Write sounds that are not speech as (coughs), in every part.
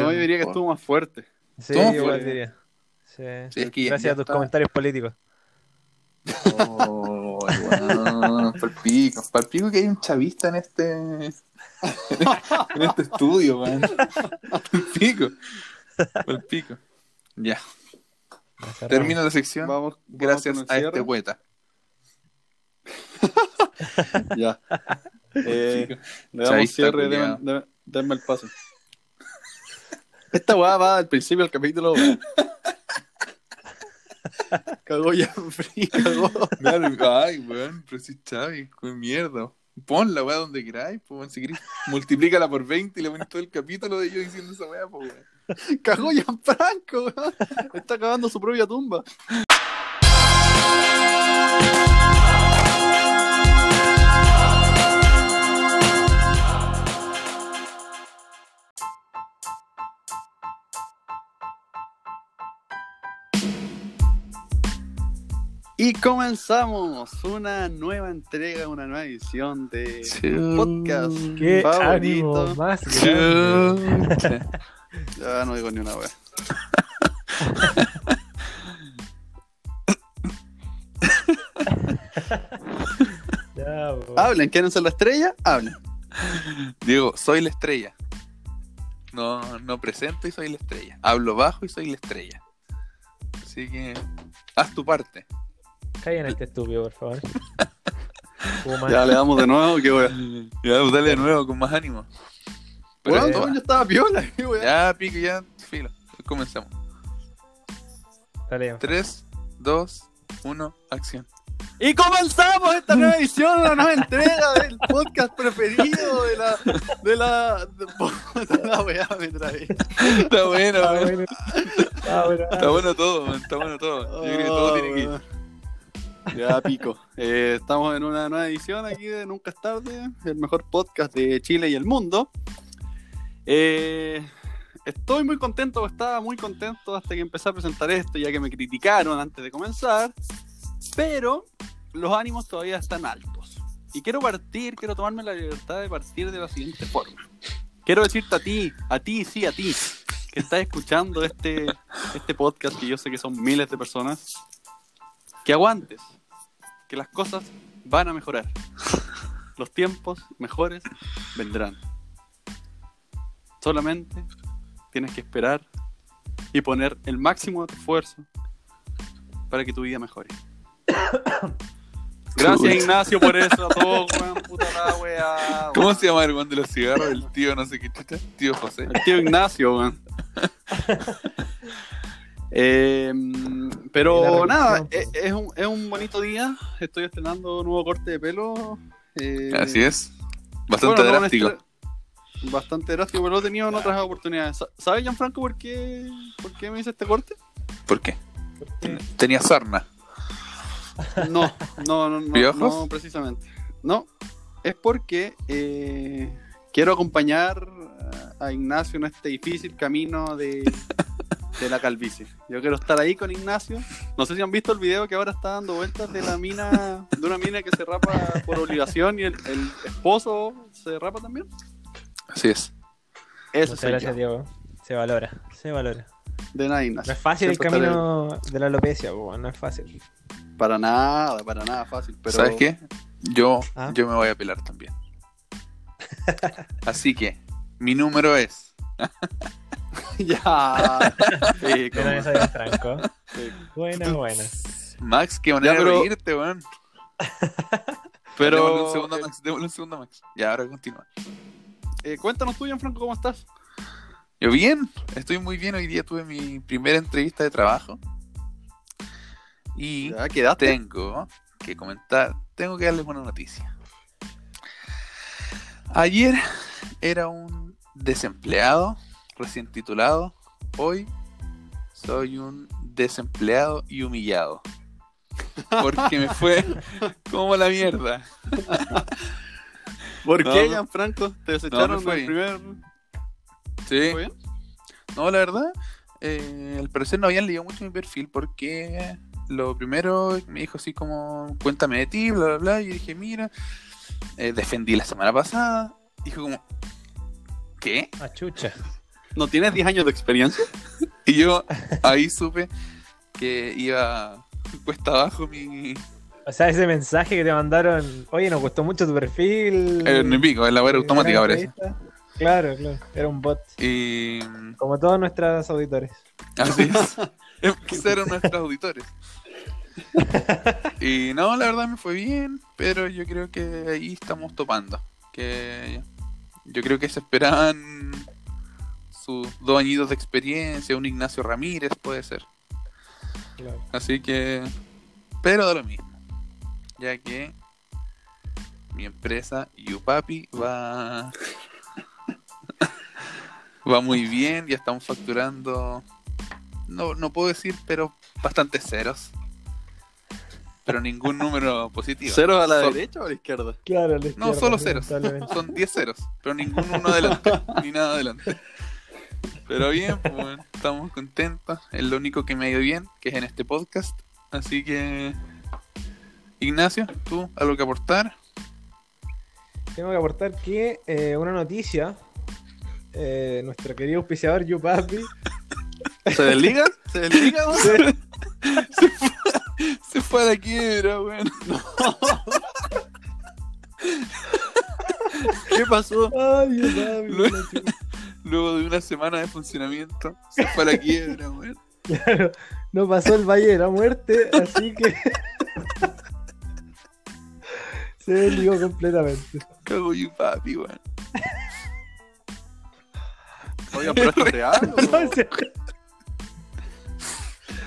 No, yo diría que estuvo más fuerte. Sí, ¿Cómo igual diría. Sí. Sí, es que ya- Gracias ya a tus está. comentarios políticos. Oh, weón, (laughs) palpico, palpico que hay un chavista en este (laughs) en este estudio, weón. Palpico. Palpico. Ya, Ya cerramos. termina la sección. Vamos, vamos Gracias el a este poeta. (laughs) Ya. Eh, le damos Chavista cierre, denme- denme el paso. Esta weá va al principio del capítulo. weón. Cagó ya frío, cagó. Claro, Ay, weón, pero si Chavi, con mierda. Pon la weá donde queráis, pues, weón, si querés, multiplícala por 20 y le pones todo el capítulo de yo diciendo esa weá, pues, weón. Cagó ya Franco, weón. Está cavando su propia tumba. Y comenzamos una nueva entrega, una nueva edición de podcast Qué favorito. ánimo más. Ya no digo ni una vez. Ya. Hablen, ¿quieren ser la estrella? Hablen. Digo, soy la estrella. No, no presento y soy la estrella. Hablo bajo y soy la estrella. Así que, haz tu parte. Callen este estúpido, por favor. (laughs) Ya le damos de nuevo, qué wea. (laughs) Ya, dale de nuevo con más ánimo. Pero Weón, esto no, va. yo estaba piola, (laughs) wea. Ya, pico, ya, filo. Comencemos. Dale, ya. 3, 2, 1, acción. Y comenzamos esta nueva edición, una nueva entrega del podcast preferido de la. de la. de, la wea me trae. Está bueno, Ah, weón. bueno. Ah, bueno. Está bueno todo, man, está bueno todo. Yo creo que todo tiene que ir. Ya pico. Eh, estamos en una nueva edición aquí de Nunca es tarde, el mejor podcast de Chile y el mundo. Eh, estoy muy contento, estaba muy contento hasta que empecé a presentar esto, ya que me criticaron antes de comenzar. Pero los ánimos todavía están altos. Y quiero partir, quiero tomarme la libertad de partir de la siguiente forma. Quiero decirte a ti, a ti, sí, a ti, que estás escuchando este, este podcast, que yo sé que son miles de personas, que aguantes, que las cosas van a mejorar. (laughs) Los tiempos mejores vendrán. Solamente tienes que esperar y poner el máximo de tu esfuerzo para que tu vida mejore. (coughs) Gracias. Ignacio por eso, a todos, (laughs) weón, puta la weá. ¿Cómo se llama el weón de los cigarros? El tío, no sé qué chucha. Tío José. El tío Ignacio, weón. (laughs) Eh, Y pero la nada, revisión, es, pues. es un, es un bonito día. Estoy estrenando nuevo corte de pelo. eh, Así es. Bastante bueno, un drástico. Bastante drástico, pero lo he tenido en otras oportunidades. Sa- ¿Sabes, Gianfranco, por qué, por qué me hice este corte? ¿Por qué? Eh, Tenía sarna. No, no, no, no, no, precisamente. No, es porque eh, quiero acompañar a Ignacio en este difícil camino de, (laughs) de la calvicie. Yo quiero estar ahí con Ignacio. No sé si han visto el video que ahora está dando vueltas de la mina, de una mina que se rapa por obligación y el, el esposo se rapa también. Así es. Eso Muchas gracias, yo. Diego. Se valora, se valora. De nada, No Ignacio. es fácil el Siempre camino de la alopecia, no es fácil. Para nada, para nada fácil. Pero... ¿Sabes qué? Yo, ¿Ah? yo me voy a pelar también. Así que, mi número es. (laughs) (laughs) ya. Sí, como- sabía Franco. sí. Buena, buena. Max, qué manera Ya, pero- de reírte, weón. (laughs) Démosle Pero un segundo Max, démosle un segundo Max. Ya, ahora continúa. eh, cuéntanos tú, Gianfranco, ¿cómo estás? Yo bien, estoy muy bien. Hoy día tuve mi primera entrevista de trabajo. Y ¿Ya quedaste? tengo que comentar, tengo que darles una noticia. Ayer era un desempleado, recién titulado. Hoy soy un desempleado y humillado. Porque me fue (laughs) como la mierda. ¿Por No, qué, no. Gianfranco? ¿Te No, desecharon fue el bien. primer... Sí. No, la verdad, eh, al parecer no habían leído mucho mi perfil porque lo primero me dijo así como, cuéntame de ti, bla, bla, bla. Y yo dije, mira, eh, defendí la semana pasada. Dijo como, ¿qué? Ah, chucha. ¿No tienes 10 años de experiencia? (laughs) Y yo ahí supe que iba cuesta abajo mi. O sea, ese mensaje que te mandaron, oye, nos gustó mucho tu perfil. El pico, la web automática parece. Claro, claro, era un bot. Y. Como todos nuestros auditores. Así es. (laughs) Que eran nuestros auditores. Y no, la verdad me fue bien, pero yo creo que ahí estamos topando. Que yo creo que se esperaban sus dos añitos de experiencia, un Ignacio Ramírez puede ser. Claro. Así que, pero da lo mismo, ya que mi empresa Yupapi va (laughs) va muy bien, ya estamos facturando, no, no puedo decir, pero bastantes ceros, pero ningún número positivo. ¿Cero a la Sol- derecha o a la izquierda? Claro, a la No, solo ceros. Son 10 ceros, pero ninguno uno adelante, ni nada adelante. (laughs) Pero bien, pues, bueno, estamos contentos. Es lo único que me ha ido bien, que es en este podcast. Así que, Ignacio, tú, algo que aportar. Tengo que aportar que eh, una noticia, eh, nuestro querido auspiciador Yupapi, (laughs) ¿Se desliga? ¿Se desliga? weón? Se fue a la quiebra, weón. ¿Qué pasó? Ay, Luego- chucha. Luego de una semana de funcionamiento, se fue a la quiebra, weón. (laughs) Claro, no pasó el Valle de la Muerte, así que (laughs) se desligó completamente. Cago you papi, weón. Oiga, pero esto es (laughs) real. No, ¿o? se-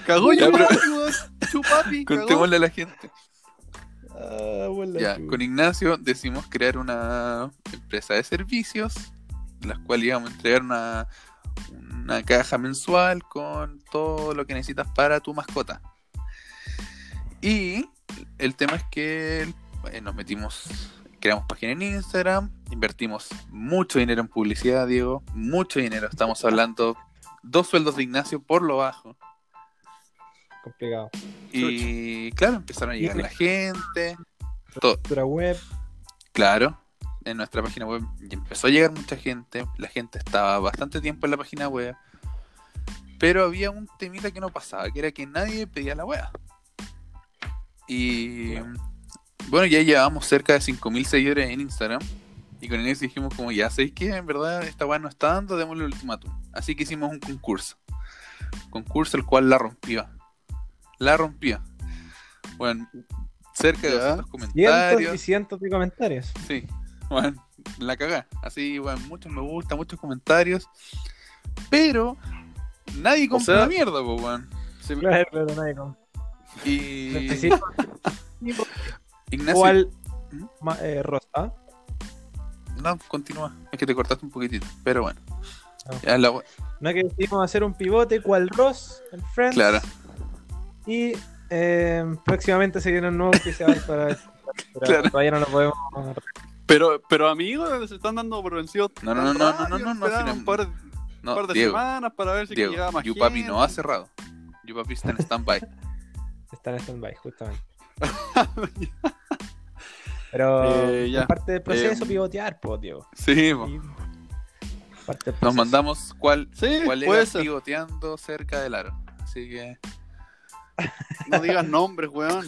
Cagó yo, pero- papi, weón. Chupapi, cagó. Contémosle a la gente. Ah, Ya, con Ignacio decidimos crear una empresa de servicios, las cuales íbamos a entregar una, una caja mensual con todo lo que necesitas para tu mascota. Y el tema es que eh, nos metimos, creamos página en Instagram, invertimos mucho dinero en publicidad, Diego, mucho dinero. Estamos hablando dos sueldos de Ignacio por lo bajo. complicado. Y claro, empezaron a llegar la gente, todo. Estructura web, Claro, en nuestra página web y empezó a llegar mucha gente, la gente estaba bastante tiempo en la página web, pero había un temita que no pasaba, que era que nadie pedía la web. Y bueno, ya llevábamos cerca de 5.000 seguidores en Instagram, y con eso dijimos como, ya sabéis que en verdad esta web no está dando, démosle el ultimátum. Así que hicimos un concurso, concurso el cual la rompió, la rompió. Bueno, cerca de Ya. 200 cientos comentarios. y cientos de comentarios. Sí, (laughs) bueno, la cagá. Así, bueno, muchos me gusta, muchos comentarios. Pero nadie compró sea- la mierda, pues, weón. Sí, Claro, claro, nadie con- Y (laughs) Ignacio. cuál ¿Mm? eh, rosa. No, continúa. Es que te cortaste un poquitito. Pero bueno. Ah. Ya la No que decidimos hacer un pivote cual Ross en Friends. Claro. Y eh, próximamente se viene un nuevo auspiciador para pero Claro. todavía no lo podemos Pero, pero amigos, se están dando por vencidos. No, no, no, no, no, no, no, no, Esperaron si no- un par, No, par de Diego, semanas para ver si que llegaba Diego, más Yupapi gente. no ha cerrado. Yupapi está en stand-by. (laughs) Está en stand-by, justamente. (laughs) Pero Eh, ya. es parte del proceso Eh, pivotear, pues, Diego. Sí. Y parte del nos mandamos cuál, Sí, cuál puede era ser. pivoteando cerca del aro. Así que, No digas nombres, weón.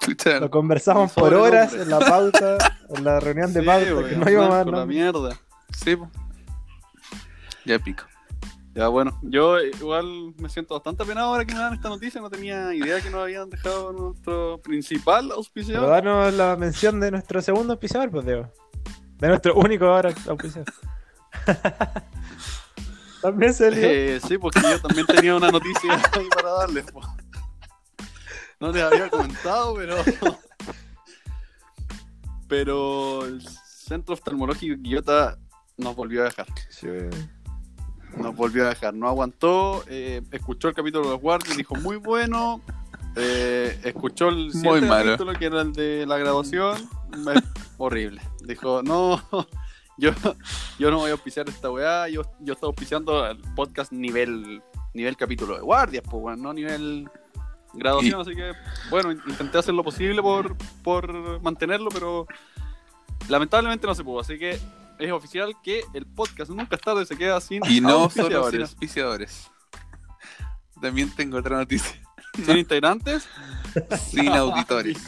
Chucha, Lo conversamos por horas en la pauta, en la reunión de Sí, pauta, weón, que no iba más con la mierda. sí, po. Ya pico. Ya, bueno, yo igual me siento bastante apenado ahora que me dan esta noticia. No tenía idea que nos habían dejado nuestro principal Pero auspiciador. danos la mención de nuestro segundo auspiciador, pues, Diego. De nuestro único ahora auspiciador. (laughs) También se lió. Eh, sí, porque yo también tenía una noticia ahí para darles. po. No les había comentado, pero. Pero el Centro Oftalmológico Quillota nos volvió a dejar. Nos volvió a dejar. No aguantó. eh, escuchó el capítulo de los guardias, dijo muy bueno. eh, escuchó el siguiente capítulo que era el de la graduación. horrible. Dijo, no. Yo, yo no voy a auspiciar esta weá, yo, yo estoy auspiciando el podcast nivel nivel capítulo de guardias, pues bueno, no nivel graduación, así que bueno, intenté hacer lo posible por, por mantenerlo, pero lamentablemente no se pudo, así que es oficial que el podcast Nunca es tarde se queda sin Y no solo sin auspiciadores. auspiciadores. También tengo otra noticia. (laughs) sin integrantes. Sin auditores.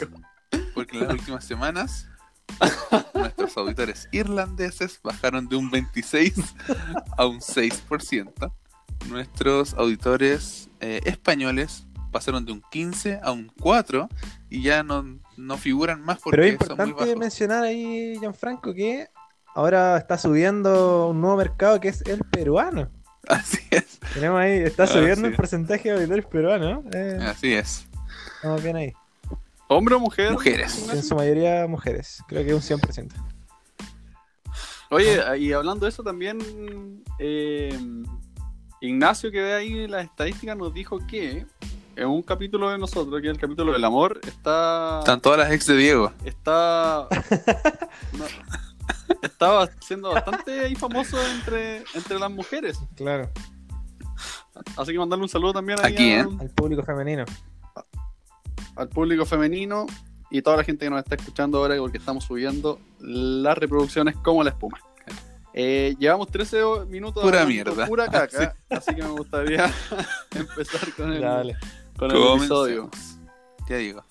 Porque en las últimas semanas nuestros auditores irlandeses bajaron de un 26 a un 6%. Nuestros auditores eh, españoles pasaron de un 15 a un 4 y ya no, no figuran más porque Pero es son muy importante bajos. mencionar ahí, Gianfranco, que ahora está subiendo un nuevo mercado que es el peruano. (laughs) Así es, Tenemos ahí, está subiendo el porcentaje de auditores peruanos. Eh, así es. estamos bien ahí. ¿Hombre o mujer? Mujeres. En su mayoría mujeres, creo que un 100%. Oye, y hablando de eso también, eh, Ignacio que ve ahí las estadísticas nos dijo que en un capítulo de nosotros, que es el capítulo del amor, está... Están todas las ex de Diego. está no, estaba siendo bastante ahí famoso entre, entre las mujeres. Claro, Así que mandarle un saludo también ahí Aquí, a- ¿eh? al público femenino. al público femenino y toda la gente que nos está escuchando ahora porque estamos subiendo las reproducciones como la espuma. Eh, llevamos 13 minutos Pura hablando mierda. pura caca, (laughs) así que me gustaría (laughs) empezar con el, dale. Con el episodio. Ya digo.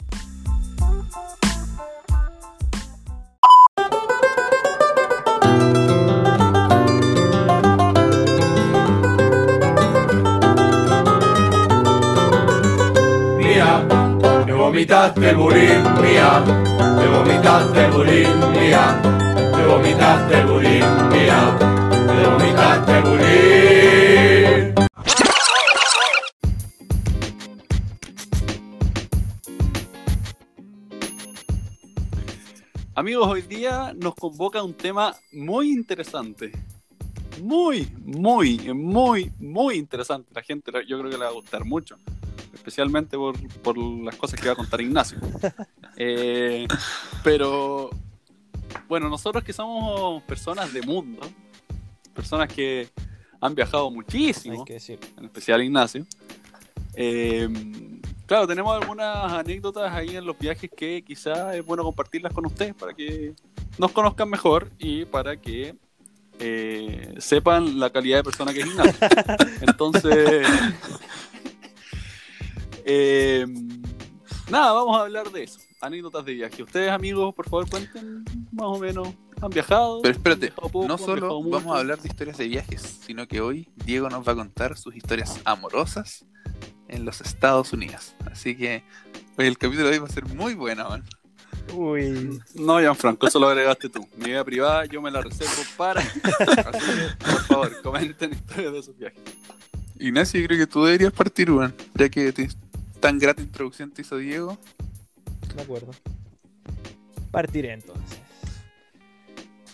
mía, te vomitaste el bulín, mía, te vomitaste el bulín, mía, te vomitaste el bulín, mía, te vomitaste el bulín. Amigos, hoy día nos convoca un tema muy interesante. Muy, muy, muy, muy interesante. La gente, yo creo que le va a gustar mucho. Especialmente por, por las cosas que va a contar Ignacio. (laughs) Eh, pero, bueno, nosotros que somos personas de mundo, personas que han viajado muchísimo, Hay que decir. en especial Ignacio. Eh, claro, tenemos algunas anécdotas ahí en los viajes que quizás es bueno compartirlas con ustedes para que nos conozcan mejor y para que eh, sepan la calidad de persona que es Ignacio. (laughs) Entonces, eh, nada, vamos a hablar de eso. Anécdotas de viaje. Ustedes, amigos, por favor, cuenten más o menos. ¿Han viajado? Pero ¿Han espérate, viajado poco? no ¿Han viajado solo vamos a hablar de historias de viajes, sino que hoy Diego nos va a contar sus historias amorosas en los Estados Unidos. Así que hoy el capítulo de hoy va a ser muy bueno, man. Uy, No, Gianfranco, eso lo agregaste tú. Mi vida privada yo me la reservo para. (laughs) Así que, por favor, comenten historias de sus viajes. Ignacio, yo creo que tú deberías partir, weón, ya que te- tan grata introducción te hizo Diego. de acuerdo. Partiré entonces.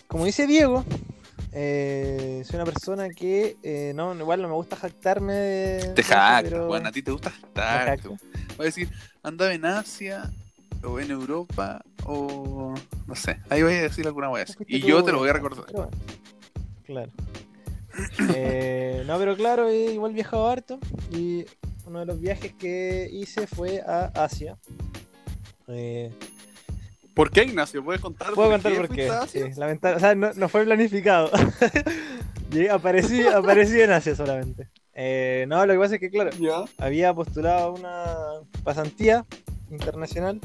Como dice Diego, eh, soy una persona que eh, no, igual no me gusta jactarme de. Te jactas, pero weón, a ti te gusta weón. Va a decir, andaba en Asia, o en Europa, o no sé, ahí voy a decir alguna. Fuiste Y tú, yo te lo voy a recordar. pero bueno. Claro. (coughs) Eh, no, pero claro, igual viajado harto. Y uno de los viajes que hice fue a Asia. Eh, ¿Por qué, Ignacio? ¿Puedes contar? Puedo contar por qué. Sí, lamentable- o sea, no, no fue planificado. (laughs) Llegué- aparecí, aparecí en Asia solamente. Eh, no, lo que pasa es que, claro, Ya. había postulado una pasantía internacional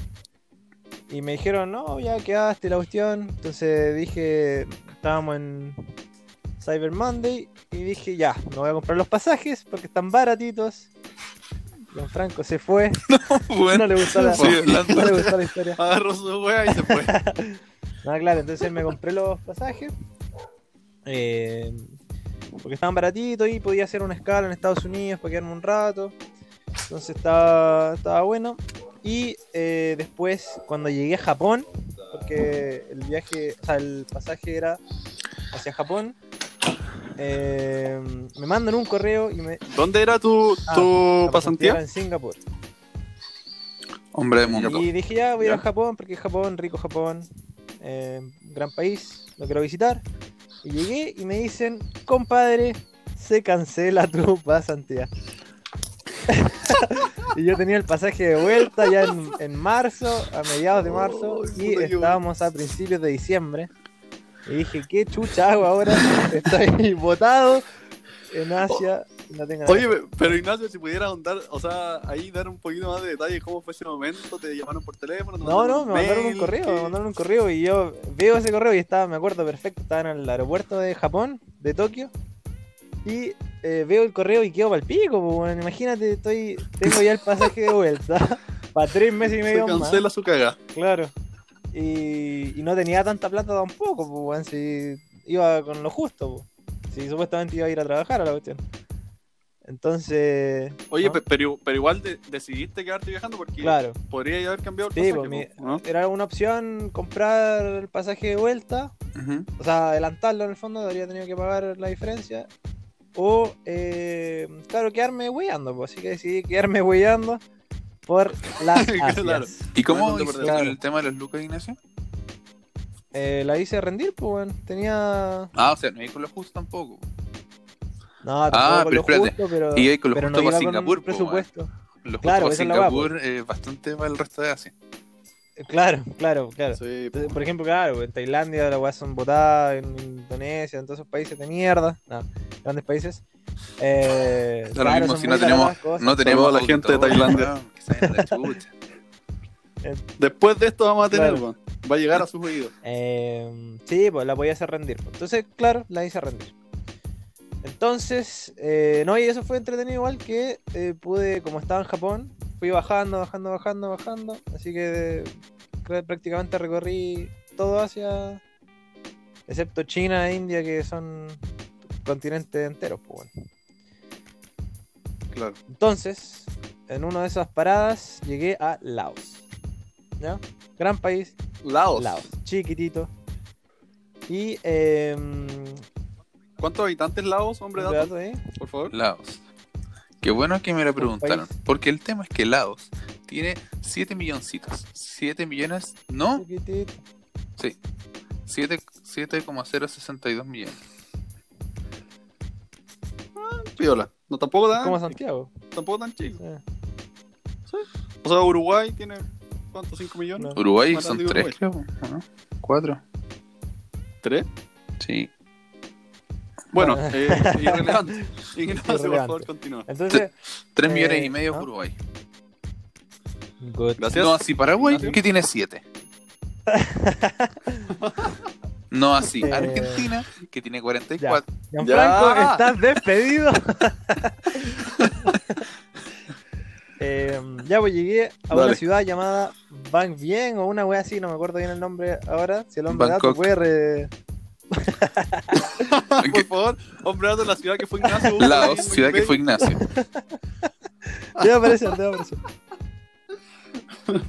y me dijeron, no, ya quedaste la cuestión. Entonces dije, estábamos en Cyber Monday y dije, ya, me voy a comprar los pasajes porque están baratitos. Franco se fue, (laughs) Bueno, no le gustó la, sigue hablando. no le gustó la historia. Agarró su wea y se fue. (laughs) No, claro, entonces me compré los pasajes. eh, porque estaban baratitos y podía hacer una escala en Estados Unidos para quedarme un rato. Entonces estaba, estaba bueno. Y eh, después, cuando llegué a Japón, porque el viaje, o sea, el pasaje era hacia Japón, eh, me mandan un correo y me. ¿Dónde era tu, Ah, tu pasantía? era en Singapur. Hombre de mundo. Y dije, ya voy a ir a. Japón, porque Japón, rico Japón, eh, gran país, lo quiero visitar. Y llegué y me dicen, compadre, se cancela tu pasantía. (laughs) y yo tenía el pasaje de vuelta ya en, en marzo, a mediados de marzo, y estábamos a principios de diciembre. Y dije, ¿qué chucha hago ahora? Estoy (laughs) botado en Asia. y no tengo Oye, nada. pe- pero Ignacio, si pudieras ahondar, o sea, ahí dar un poquito más de detalle cómo fue ese momento, te llamaron por teléfono. te No, no, me mandaron un correo, me mandaron un correo y yo veo ese correo y estaba, me acuerdo perfecto, estaba en el aeropuerto de Japón, de Tokio, y eh, veo el correo y quedo para el pico, weón. imagínate, estoy, tengo ya el pasaje de vuelta, (laughs) para tres meses y Se medio más, cancela su cagada. claro, y, y no tenía tanta plata tampoco, pues, weón, si iba con lo justo, pues. si supuestamente iba a ir a trabajar a la cuestión. Entonces, Oye, pero, pero igual de- decidiste quedarte viajando porque claro. podría haber cambiado el Sí, pasaje, pues, mi- po, ¿no? era una opción comprar el pasaje de vuelta o sea, adelantarlo en el fondo, habría tenido que pagar la diferencia. O, eh, claro, quedarme hueando, pues, así que decidí quedarme hueando por las (laughs) Asias. Claro. ¿Y cómo hiciste claro. con el tema de los lucas, Ignacio? Eh, la hice rendir, pues, bueno, tenía... Ah, o sea, no hay con lo justo tampoco. No, tampoco Ah, con pero lo espérate. justo, pero, Y ahí con lo pero justo no para iba con Singapur, un po, presupuesto. Los Claro, para guapa. Singapur es bastante para el resto de Asia. Eh, Claro, claro, claro. Sí, Entonces, Por ejemplo, claro, en Tailandia las weas son botadas, en Indonesia, en todos esos países de mierda, no, grandes países. Eh, lo claro, mismo si no tenemos, cosas. no tenemos a la gente de Tailandia. a la chucha. (laughs) Después de esto vamos a tener, Claro. Va a llegar a sus oídos. Eh, sí, pues la podía hacer rendir. pues. Entonces, claro, la hice rendir. Entonces, eh, no, y eso fue entretenido igual que eh, pude, como estaba en Japón, fui bajando, bajando, bajando, bajando. Así que eh, prácticamente recorrí todo Asia, excepto China e India, que son continentes enteros. Pues, bueno. Claro. Entonces, en una de esas paradas llegué a Laos. ¿Ya? Gran país, Laos. Laos, chiquitito. Y em, ¿Cuántos habitantes Laos, hombre dato, dato ahí, por favor? Laos. Qué bueno que me lo preguntaron. Porque el tema es que Laos tiene 7 milloncitos. 7 millones, no, sí. 7 7,062 millones. Piola. No, tampoco tan, Como Santiago. tampoco tan chico. Eh, O sea, Uruguay tiene, ¿cuántos? ¿5 millones? No. Uruguay son grande que 3, creo. ¿o ¿no? 4. ¿Tres? Sí. Bueno, (laughs) eh, irrelevante. Ignacio, por favor, continúa. Entonces, 3 Eh, millones y medio ¿ah? Uruguay. good. Gracias. No, así Paraguay, que tiene 7. (laughs) No así Eh, Argentina, que tiene 44. Gianfranco, Ya. estás despedido. (laughs) Em, ya pues llegué a una ciudad llamada Bang Bien o una wea así, no me acuerdo bien el nombre ahora. Si el hombre Bangkok. puede re- (laughs) por favor, de la ciudad que fue Ignacio. En ciudad que fue. Ignacio. Te va a aparecer, te va a aparecer.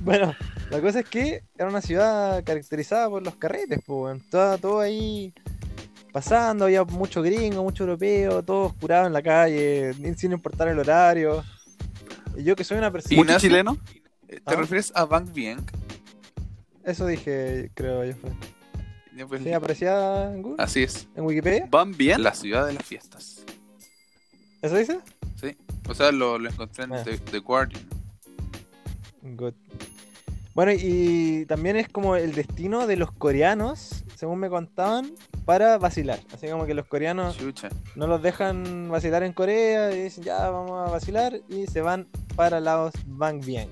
Bueno, la cosa es que era una ciudad caracterizada por los carretes, pues, todo, todo ahí pasando, había mucho gringo, mucho europeo, todos curados en la calle, sin importar el horario. Y yo que soy una persona... Mucho chileno. ¿Te ¿Ah? refieres a Bang Bien? Eso dije, creo yo. Pues, ¿Sí aparecía en, Google? Así es. ¿En Wikipedia? ¿Van bien? La ciudad de las fiestas. ¿Eso dice? Sí. O sea, lo, lo encontré en Ah. The, The Guardian. Good. Bueno, y también es como el destino de los coreanos, según me contaban, para vacilar. Así como que los coreanos Chucha. no los dejan vacilar en Corea y dicen ya vamos a vacilar y se van para Laos Bang Bien.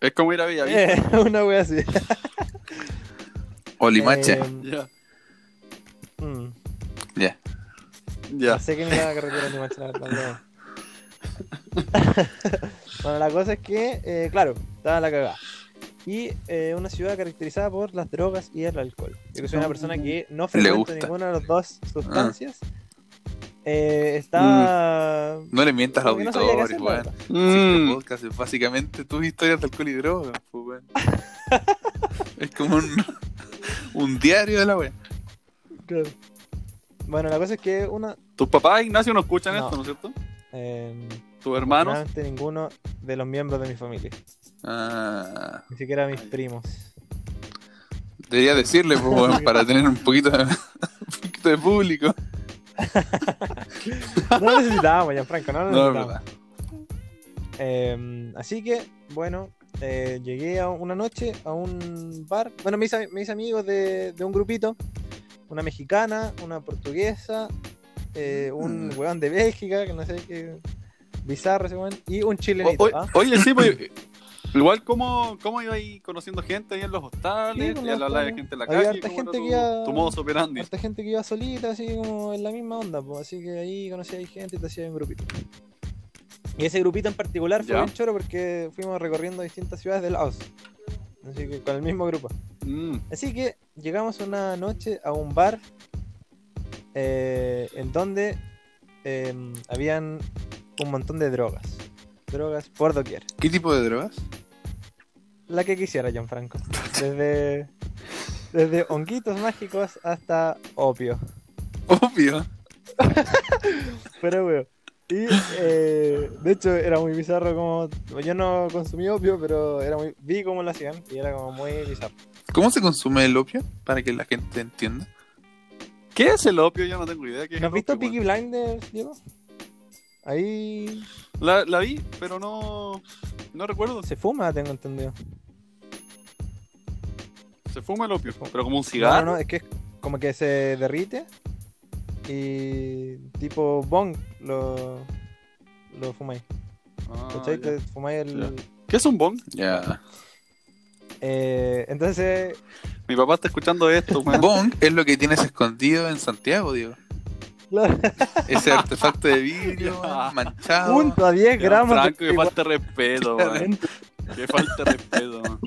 Es como ir a Villavista. Eh, (laughs) una wea así. (laughs) Olimache. Eh, Ya, mm, Ya. ya. No sé qué me iba a carretera ni marcha, la verdad, no. (laughs) bueno, la cosa es que, eh, claro, estaba la cagada. Y eh, una ciudad caracterizada por las drogas y el alcohol. Yo que soy una persona que no frecuento gusta. ninguna de las dos sustancias. eh, estaba... No le mientas al que no este Mm, podcast es básicamente tus historias de alcohol y drogas, pues, weón. (laughs) Es como un, un diario de la wea. Claro. Bueno, la cosa es que una... Tus papás, Ignacio, no escuchan No. esto, ¿no es cierto? eh, Tus hermanos. ninguno de los miembros de mi familia. Ah, Ni siquiera mis primos. debería decirle, pues, (laughs) para tener un poquito de, (laughs) un poquito de público. (laughs) No lo necesitábamos, Gianfranco, no lo No, es necesitábamos. verdad. Eh, así que, bueno, eh, llegué a una noche a un bar. Bueno, me hice, me hice amigos de, de un grupito. Una mexicana, una portuguesa, eh, un Mm. weón de Bélgica, que no sé qué. Bizarro ese weón. Y un O- chilenito. o- ¿ah? Oye, sí, pues. (laughs) Igual, ¿cómo, cómo iba ahí conociendo gente ahí en los hostales? Sí, pues, y a la, la gente en la calle. harta ¿cómo gente era que tu, iba- tu modus operandi? Harta gente que iba solita, así como en la misma onda, pues. Así que ahí conocí a gente y te hacía un grupito. Y ese grupito en particular fue bien choro porque fuimos recorriendo distintas ciudades de Laos. Así que con el mismo grupo. Mm, Así que llegamos una noche a un bar eh, en donde eh, habían un montón de drogas. Drogas por doquier. ¿Qué tipo de drogas? La que quisiera, Gianfranco. (laughs) Desde, desde honguitos mágicos hasta opio. Obvio. (laughs) Pero, weón. Y eh, de hecho era muy bizarro como. Yo no consumí opio, pero era muy. Vi cómo lo hacían y era como muy bizarro. ¿Cómo se consume el opio? Para que la gente entienda. ¿Qué es el opio? Yo no tengo idea. ¿Qué ¿No has visto Peaky Blinders, Diego? Ahí? La, la vi, pero no. No recuerdo. se fuma, tengo entendido. Se fuma el opio. Pero como un No, cigarro. no, no, es que es como que se derrite y tipo bong lo, lo fumáis. Ah, el. ¿Qué es un bong? Ya. Eh, entonces, Mi papá está escuchando esto, weón. Bong es lo que tienes escondido en Santiago, claro, Ese artefacto de vidrio (laughs) manchado. junto a 10 Ya, gramos. de Franco, que falta respeto. (laughs) Que falta de respeto, weón.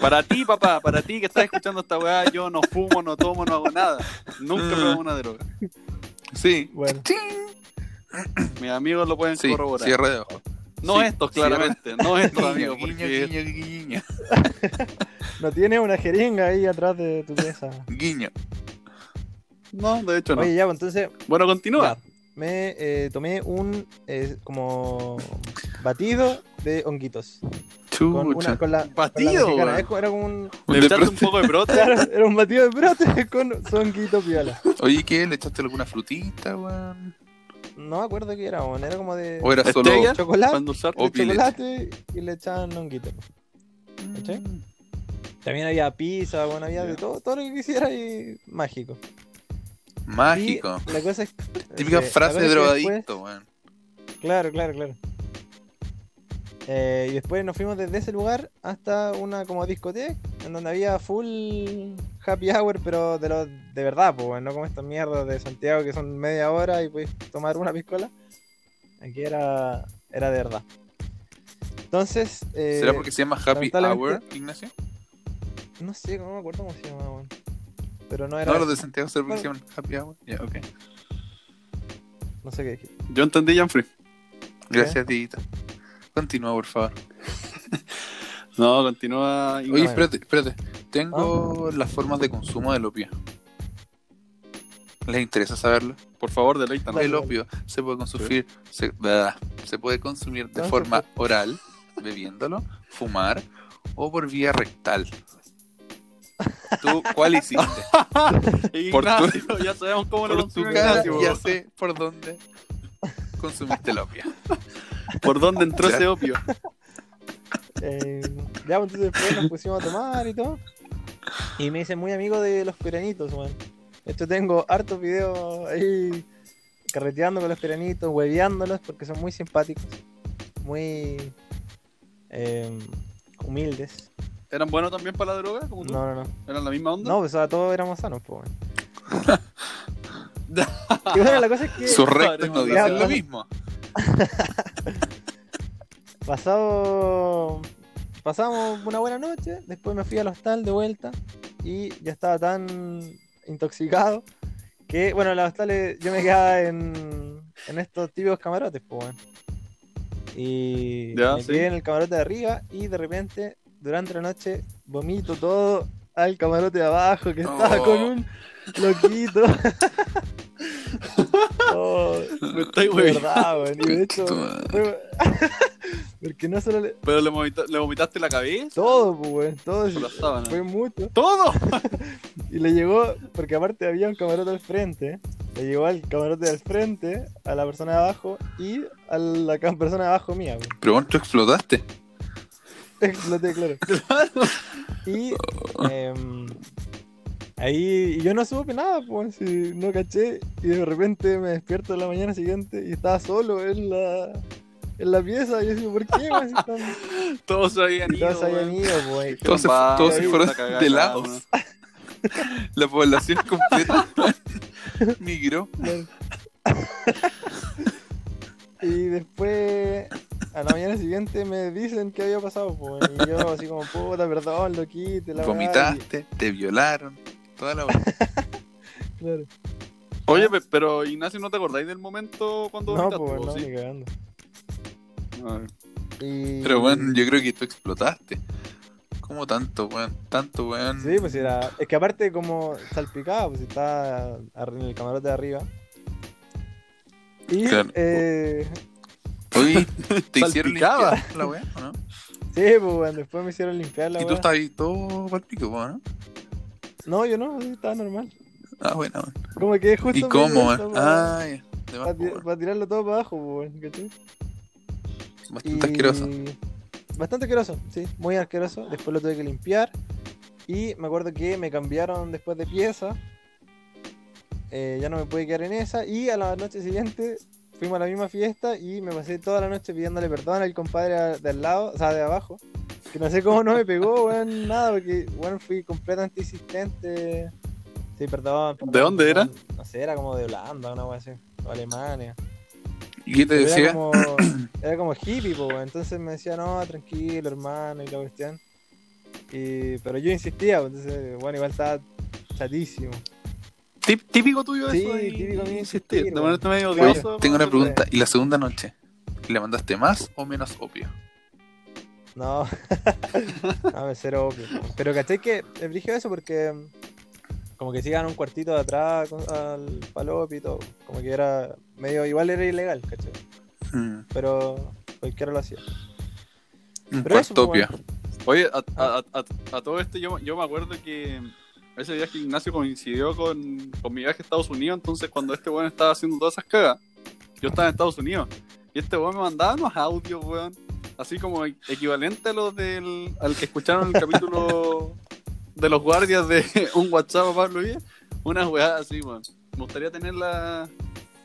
Para ti, papá, para ti que estás escuchando esta weá, yo no fumo, no tomo, no hago nada. Nunca me hago una droga. Sí. Bueno, (clears throat) Mis amigos lo pueden Sí, corroborar. cierre de ojo. No Sí, estos, claramente. No estos, amigos. guiño, Porque... guiño, guiño, (laughs) no tiene una jeringa ahí atrás de tu pieza. guiño. No, de hecho no. Oye, ya, pues entonces, Bueno, continúa. ya, me eh, tomé un eh, como batido de honguitos. Con, Chucha. una, con la, con la Batido, Era como un. Le De echaste un poco de brote. (laughs) Era un batido de brote (laughs) con su honguito piola. Oye, ¿qué? ¿Le echaste alguna frutita, weón? No me acuerdo qué era, weón. Era como de ¿O era solo chocolate, O chocolate y le echaban honguito. ¿cachai? También había pizza, bueno, había de todo, todo lo que quisiera y mágico. Mágico? Y la cosa es. Típica eh, frase de drogadicto, weón. Claro, claro, claro. Eh, y después nos fuimos desde ese lugar hasta una como discoteca en donde había full happy hour, pero de lo de verdad, pues, no como estas mierdas de Santiago que son media hora y puedes tomar una piscola. Aquí era, era de verdad. Entonces, eh, ¿Será porque se llama Happy Hour, Ignacio? no sé, no me acuerdo cómo se llamaba, weón. Pero no era. No, los de Santiago se Bueno. Happy Hour. Ya, ok. No sé qué dije. Yo entendí, Janfrey. Gracias, Tita. Continúa, por favor. (laughs) No, continúa. Oye, espérate, espérate. Tengo las formas de consumo del opio. ¿Les interesa saberlo? por favor, deleítanos. El opio se puede consumir, se, blah, se puede consumir de No, forma oral, bebiéndolo, fumar o por vía rectal. ¿Tú cuál hiciste? (laughs) Por tu- Ignacio, ya sabemos cómo lo Por tu consume cara Ignacio. ya sé por dónde consumiste el opio. ¿Por dónde entró Ya. ese opio? Eh, ya, pues, entonces después nos pusimos a tomar y todo. Y me hice muy amigo de los peranitos, man. De hecho, tengo hartos videos ahí carreteando con los peranitos, hueveándolos porque son muy simpáticos, muy eh, humildes. ¿Eran buenos también para la droga? Como tú? No, no, no. ¿Eran la misma onda? No, pues o sea, todos éramos sanos, pues. weón. (laughs) y bueno, la cosa es que Sus rectos no dicen lo mismo. (laughs) pasado pasamos una buena noche, después me fui al hostal de vuelta y ya estaba tan intoxicado que, bueno, en el hostal eh, yo me quedaba en, en estos típicos camarotes, pues, weón. Y Ya, me sí. quedé en el camarote de arriba y de repente, durante la noche, vomito todo al camarote de abajo que estaba Oh. con un loquito. (laughs) Oh, Me güey. verdad, weón. Y de hecho, fue- (laughs) porque no solo le- ¿Pero le, vomita- le vomitaste la cabeza? todo, pues, weón, todo sábana. fue mucho. ¡Todo! (laughs) Y le llegó, porque aparte había un camarote al frente, le llegó al camarote del frente, a la persona de abajo y a la persona de abajo mía, weón. Pero vos tú explotaste. (laughs) Exploté, claro. Y em, ahí y yo no supe nada, pues, si no caché. Y de repente me despierto la mañana siguiente y estaba solo en la, en la pieza. Y yo digo, ¿por qué, weón? Si están- (laughs) Todos se habían ido. todos habían ido, pues. Todos se, Va, todos se fueron la cagada, de cada lados. uno. (laughs) La población completa migró. Claro. y después, a la mañana siguiente, me dicen que había pasado, pues. Y yo, así como, puta, perdón, lo quite, la weá", Vomitaste, te violaron, toda la y- (laughs) Claro. Oye, pe- pero Ignacio, ¿no te acordáis del momento cuando No, vomitaste, pues, no, sí? ni cagando. A ver. Y... Pero bueno, yo creo que tú explotaste. ¿Cómo tanto, weón? Tanto, weón. Sí, pues era. Es que aparte, como salpicaba, pues está en el camarote de arriba. Y. Claro. Eh, Oye, (laughs) ¿te hicieron limpiar la weá o no? sí, pues bueno, después me hicieron limpiar la Y tú weá. estabas ahí todo pa'l pico, po, ¿no? No, yo no, estaba normal. Ah, bueno, bueno. Como que justo. ¿Y cómo, weá Ah, ya. Para, tirarlo todo para abajo, pues, weón, ¿cachai? Bastante asqueroso. Bastante asqueroso, sí, muy asqueroso. Después lo tuve que limpiar. Y me acuerdo que me cambiaron después de pieza. Eh, ya no me pude quedar en esa. Y a la noche siguiente fuimos a la misma fiesta y me pasé toda la noche pidiéndole perdón al compadre de al lado, o sea, de abajo. Que no sé cómo no me pegó, weón, nada, porque, bueno, fui completamente insistente. Sí, perdón. perdón, ¿De dónde era? No sé, era como de Holanda, una wea así, o Alemania. ¿Y qué te Pero decía? Era como, (coughs) era como hippie, po, weón. entonces me decía, no, tranquilo, hermano, y la cuestión. Y, pero yo insistía, entonces, bueno, igual estaba chatísimo. Típico tuyo Sí, eso de típico mío insistir, de ponerte medio Oye, odioso. Tengo una ¿no? pregunta. ¿Y la segunda noche? ¿Le mandaste más o menos opio? No, (laughs) a ver, cero obvio. Pero caché que es brígido eso porque mm, como que sigan un cuartito de atrás con- al palopi y todo. Como que era medio, igual era ilegal, caché. Mm, Pero cualquiera lo hacía. un Pero eso, cuarto pues, opio. Oye, a, a- a- a todo esto yo, yo me acuerdo que ese viaje Ignacio coincidió con, con mi viaje a Estados Unidos, entonces cuando este weón estaba haciendo todas esas cagas, yo estaba en Estados Unidos. Y este weón me mandaba unos audios, weón, así como e- equivalente a los del al que escucharon el capítulo (laughs) de los guardias de (laughs) un WhatsApp a Pablo Díaz. Unas weas así, weón. Me gustaría tener la,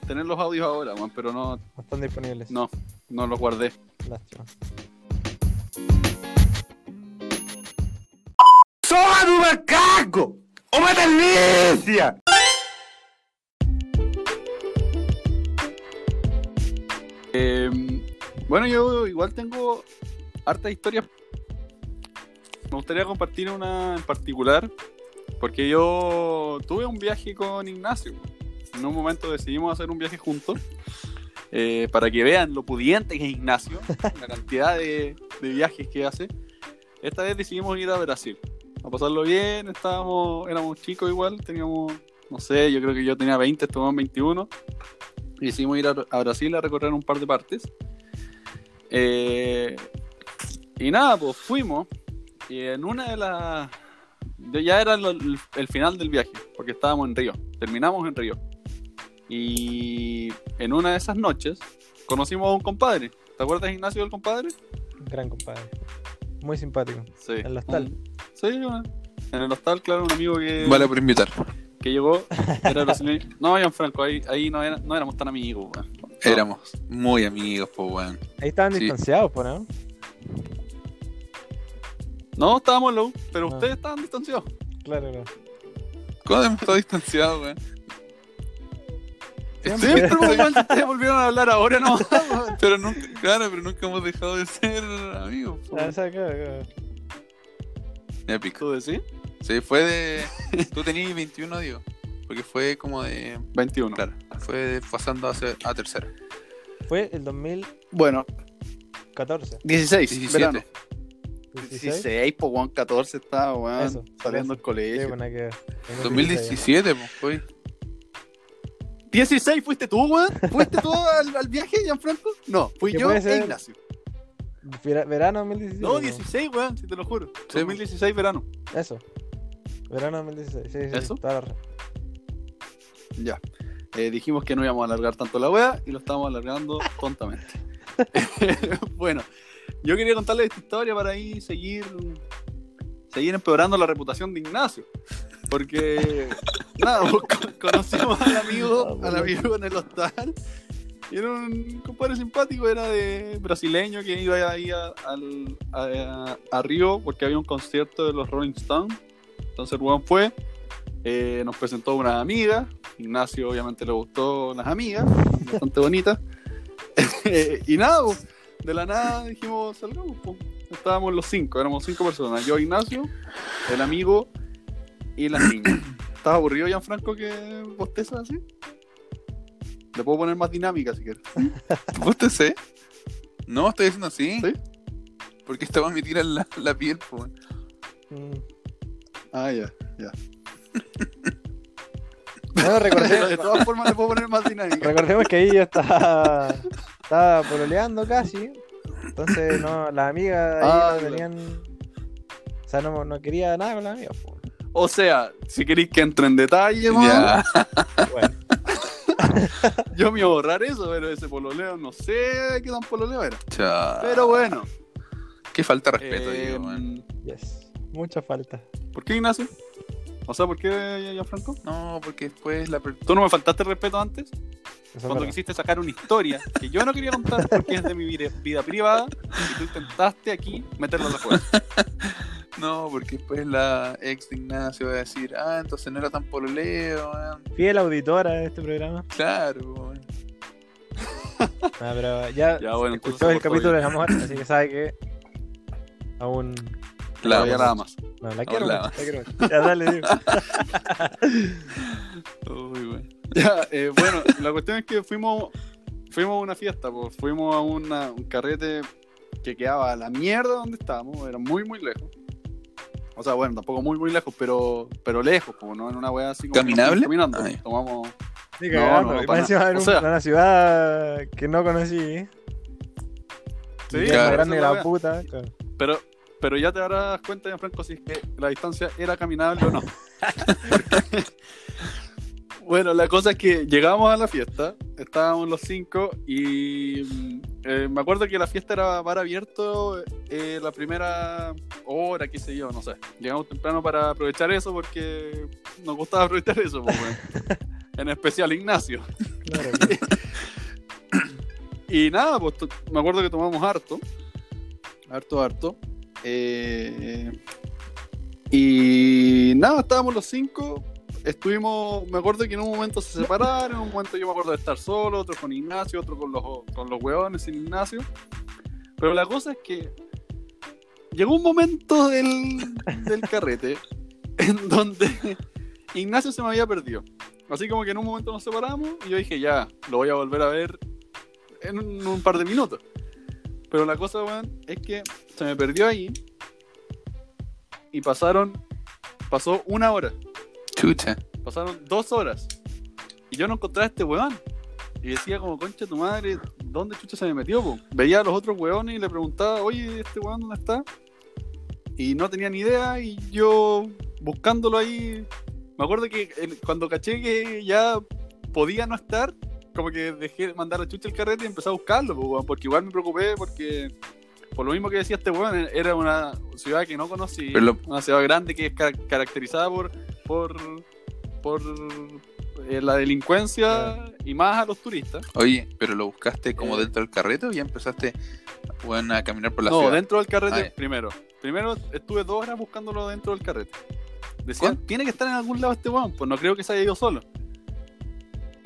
tener los audios ahora, weón, pero no, No están disponibles. no, no los guardé. Lástima. ¡Soa do macaco! ¡Uma delícia! Eh, bueno, yo igual tengo hartas historias. Me gustaría compartir una en particular, porque yo tuve un viaje con Ignacio. En un momento decidimos hacer un viaje juntos, eh, para que vean lo pudiente que es Ignacio, la cantidad de, de viajes que hace. Esta vez decidimos ir a Brasil, a pasarlo bien, estábamos, éramos chicos igual, teníamos, no sé, yo creo que yo tenía 20, estábamos 21 y decidimos ir a, Brasil a recorrer un par de partes. Eh, y nada, pues fuimos. Y en una de las. Ya era el final del viaje, porque estábamos en Río. Terminamos en Río. Y en una de esas noches conocimos a un compadre. ¿Te acuerdas, Ignacio, del compadre? Gran compadre. Muy simpático. Sí. El hostal. Sí, una- en el hostal, claro, un amigo que, Vale por invitar. que llegó. Era brasileño. (laughs) No, Franco, ahí, ahí no, era- no éramos tan amigos. weón. No. Éramos muy amigos, po, weón. Ahí estaban Sí. distanciados, pues, ¿no? No, estábamos U, pero Ah. ustedes estaban distanciados. Claro, claro. ¿Cuándo hemos estado distanciados, weón? Siempre. Sí, pero weón, ustedes volvieron a hablar ahora, ¿no? (laughs) Pero nunca, claro, pero nunca hemos dejado de ser amigos. po. Ah. Ya pico. ¿Tú decís? Sí, fue de. Tú tenías 21, digo. Porque fue como de. 21. Claro, fue pasando a, ser- a tercera. Fue el 2014. Bueno, 16, 17. verano. 16. 16, pues, weón, 14 estaba, weón, saliendo del colegio. Sí, bueno, hay que ver. 2017, pues, fue. 16 fuiste tú, weón. ¿Fuiste tú al, al viaje, Gianfranco? No, fui ¿Qué yo e? Ignacio. Vera- Verano 2017. No, 16, weón, si te lo juro. 2016, verano. Eso. Verano 2016. Sí, sí, ¿Eso? Ya. Eh, dijimos que no íbamos a alargar tanto la wea y lo estábamos alargando (laughs) tontamente. (laughs) bueno, yo quería contarle esta historia para ahí seguir, seguir empeorando la reputación de Ignacio. Porque, nada, co- conocimos al amigo, al amigo en el hostal. Y era un compadre simpático, era de brasileño que iba ahí a, al- a- a Río porque había un concierto de los Rolling Stones. Entonces weón fue, eh, nos presentó una amiga. Ignacio obviamente le gustó las amigas, bastante bonitas. (laughs) y nada, pues, de la nada dijimos, salgamos. pues. Estábamos los cinco, éramos cinco personas. Yo, Ignacio, el amigo y las niñas. (clears throat) ¿Estás aburrido, Gianfranco, que bostezas así? Le puedo poner más dinámica si quieres. ¿Vos te sé? No, estoy diciendo así. ¿Sí? Porque esta va a me tira la, la piel, pues. Mm. Ah, ya, ya. No, (laughs) recordemos, De todas formas le puedo poner más dinámica. recordemos que ahí yo estaba, estaba pololeando casi. Entonces, no, las amigas ahí Ah, no tenían. O sea, no, no quería nada con las amigas. po. O sea, si queréis que entre en detalle, man, Ya. (laughs) Bueno, (laughs) yo me iba a borrar eso, pero ese pololeo no sé qué tan pololeo era. Chao. Pero bueno. Qué falta de respeto, eh, digo, man. yes. Mucha falta. ¿Por qué, Ignacio? O sea, ¿por qué, Gianfranco? No, porque después la per- ¿Tú no me faltaste el respeto antes? Eso Cuando quisiste sacar una historia que yo no quería contar porque es de mi vida, vida privada y tú intentaste aquí meterlo afuera. (laughs) No, porque después la ex de Ignacio va a decir, ah, entonces no era tan pololeo, man. Fiel auditora de este programa. Claro, man. (laughs) Ah, pero ya, Ya, bueno, entonces escuchó el capítulo bien. del amor, así que sabe que aún La ya nada más. no, la quiero Hola. mucho, la quiero mucho. (laughs) Ya dale, digo. Uy, güey. Ya, eh, bueno, la cuestión es que fuimos, fuimos a una fiesta, pues, fuimos a una- un carrete que quedaba a la mierda donde estábamos, era muy, muy lejos. O sea, bueno, tampoco muy, muy lejos, pero, pero lejos, como no en una wea así como ¿Caminable? caminando. Ay. Tomamos. Sí, No, cagando. no, encima nada. en O un- sea- una ciudad que no conocí. Sí, más grande que la la puta. claro. Pero, pero ya te darás cuenta, Franco, si es que la distancia era caminable o no. (laughs) bueno, la cosa es que llegamos a la fiesta, estábamos los cinco y mm, eh, me acuerdo que la fiesta era bar abierto eh, la primera hora, qué sé yo, no sé. Llegamos temprano para aprovechar eso porque nos gustaba aprovechar eso, pues, (laughs) en especial Ignacio. Claro, (laughs) Y nada, pues me acuerdo que tomamos harto. Harto, harto. Eh, y nada, estábamos los cinco. Estuvimos, me acuerdo que en un momento se separaron, en un momento yo me acuerdo de estar solo, otro con Ignacio, otro con los, con los huevones sin Ignacio. Pero la cosa es que llegó un momento del, del carrete (laughs) en donde Ignacio se me había perdido. Así como que en un momento nos separamos y yo dije, ya, lo voy a volver a ver en un, un par de minutos. Pero la cosa, weón, es que se me perdió ahí y pasaron, pasó una hora, Chucha. pasaron dos horas y yo no encontraba a este weón. Y decía como, concha tu madre, ¿dónde chucha se me metió? po?". Veía a los otros weones y le preguntaba, oye, ¿este weón dónde está? Y no tenía ni idea y yo buscándolo ahí, me acuerdo que el- cuando caché que ya podía no estar, como que dejé de mandar a chucha el carrete y empecé a buscarlo, weón, porque igual me preocupé porque por lo mismo que decía este weón, era una ciudad que no conocí, lo- una ciudad grande que es ca- caracterizada por por por eh, la delincuencia y más a los turistas. Oye, pero lo buscaste como Eh. dentro del carrete o ya empezaste bueno, a caminar por la no, ciudad? dentro del carrete primero. Primero estuve dos horas buscándolo dentro del carrete. Decían, ¿Cuán- tiene que estar en algún lado este weón, pues no creo que se haya ido solo.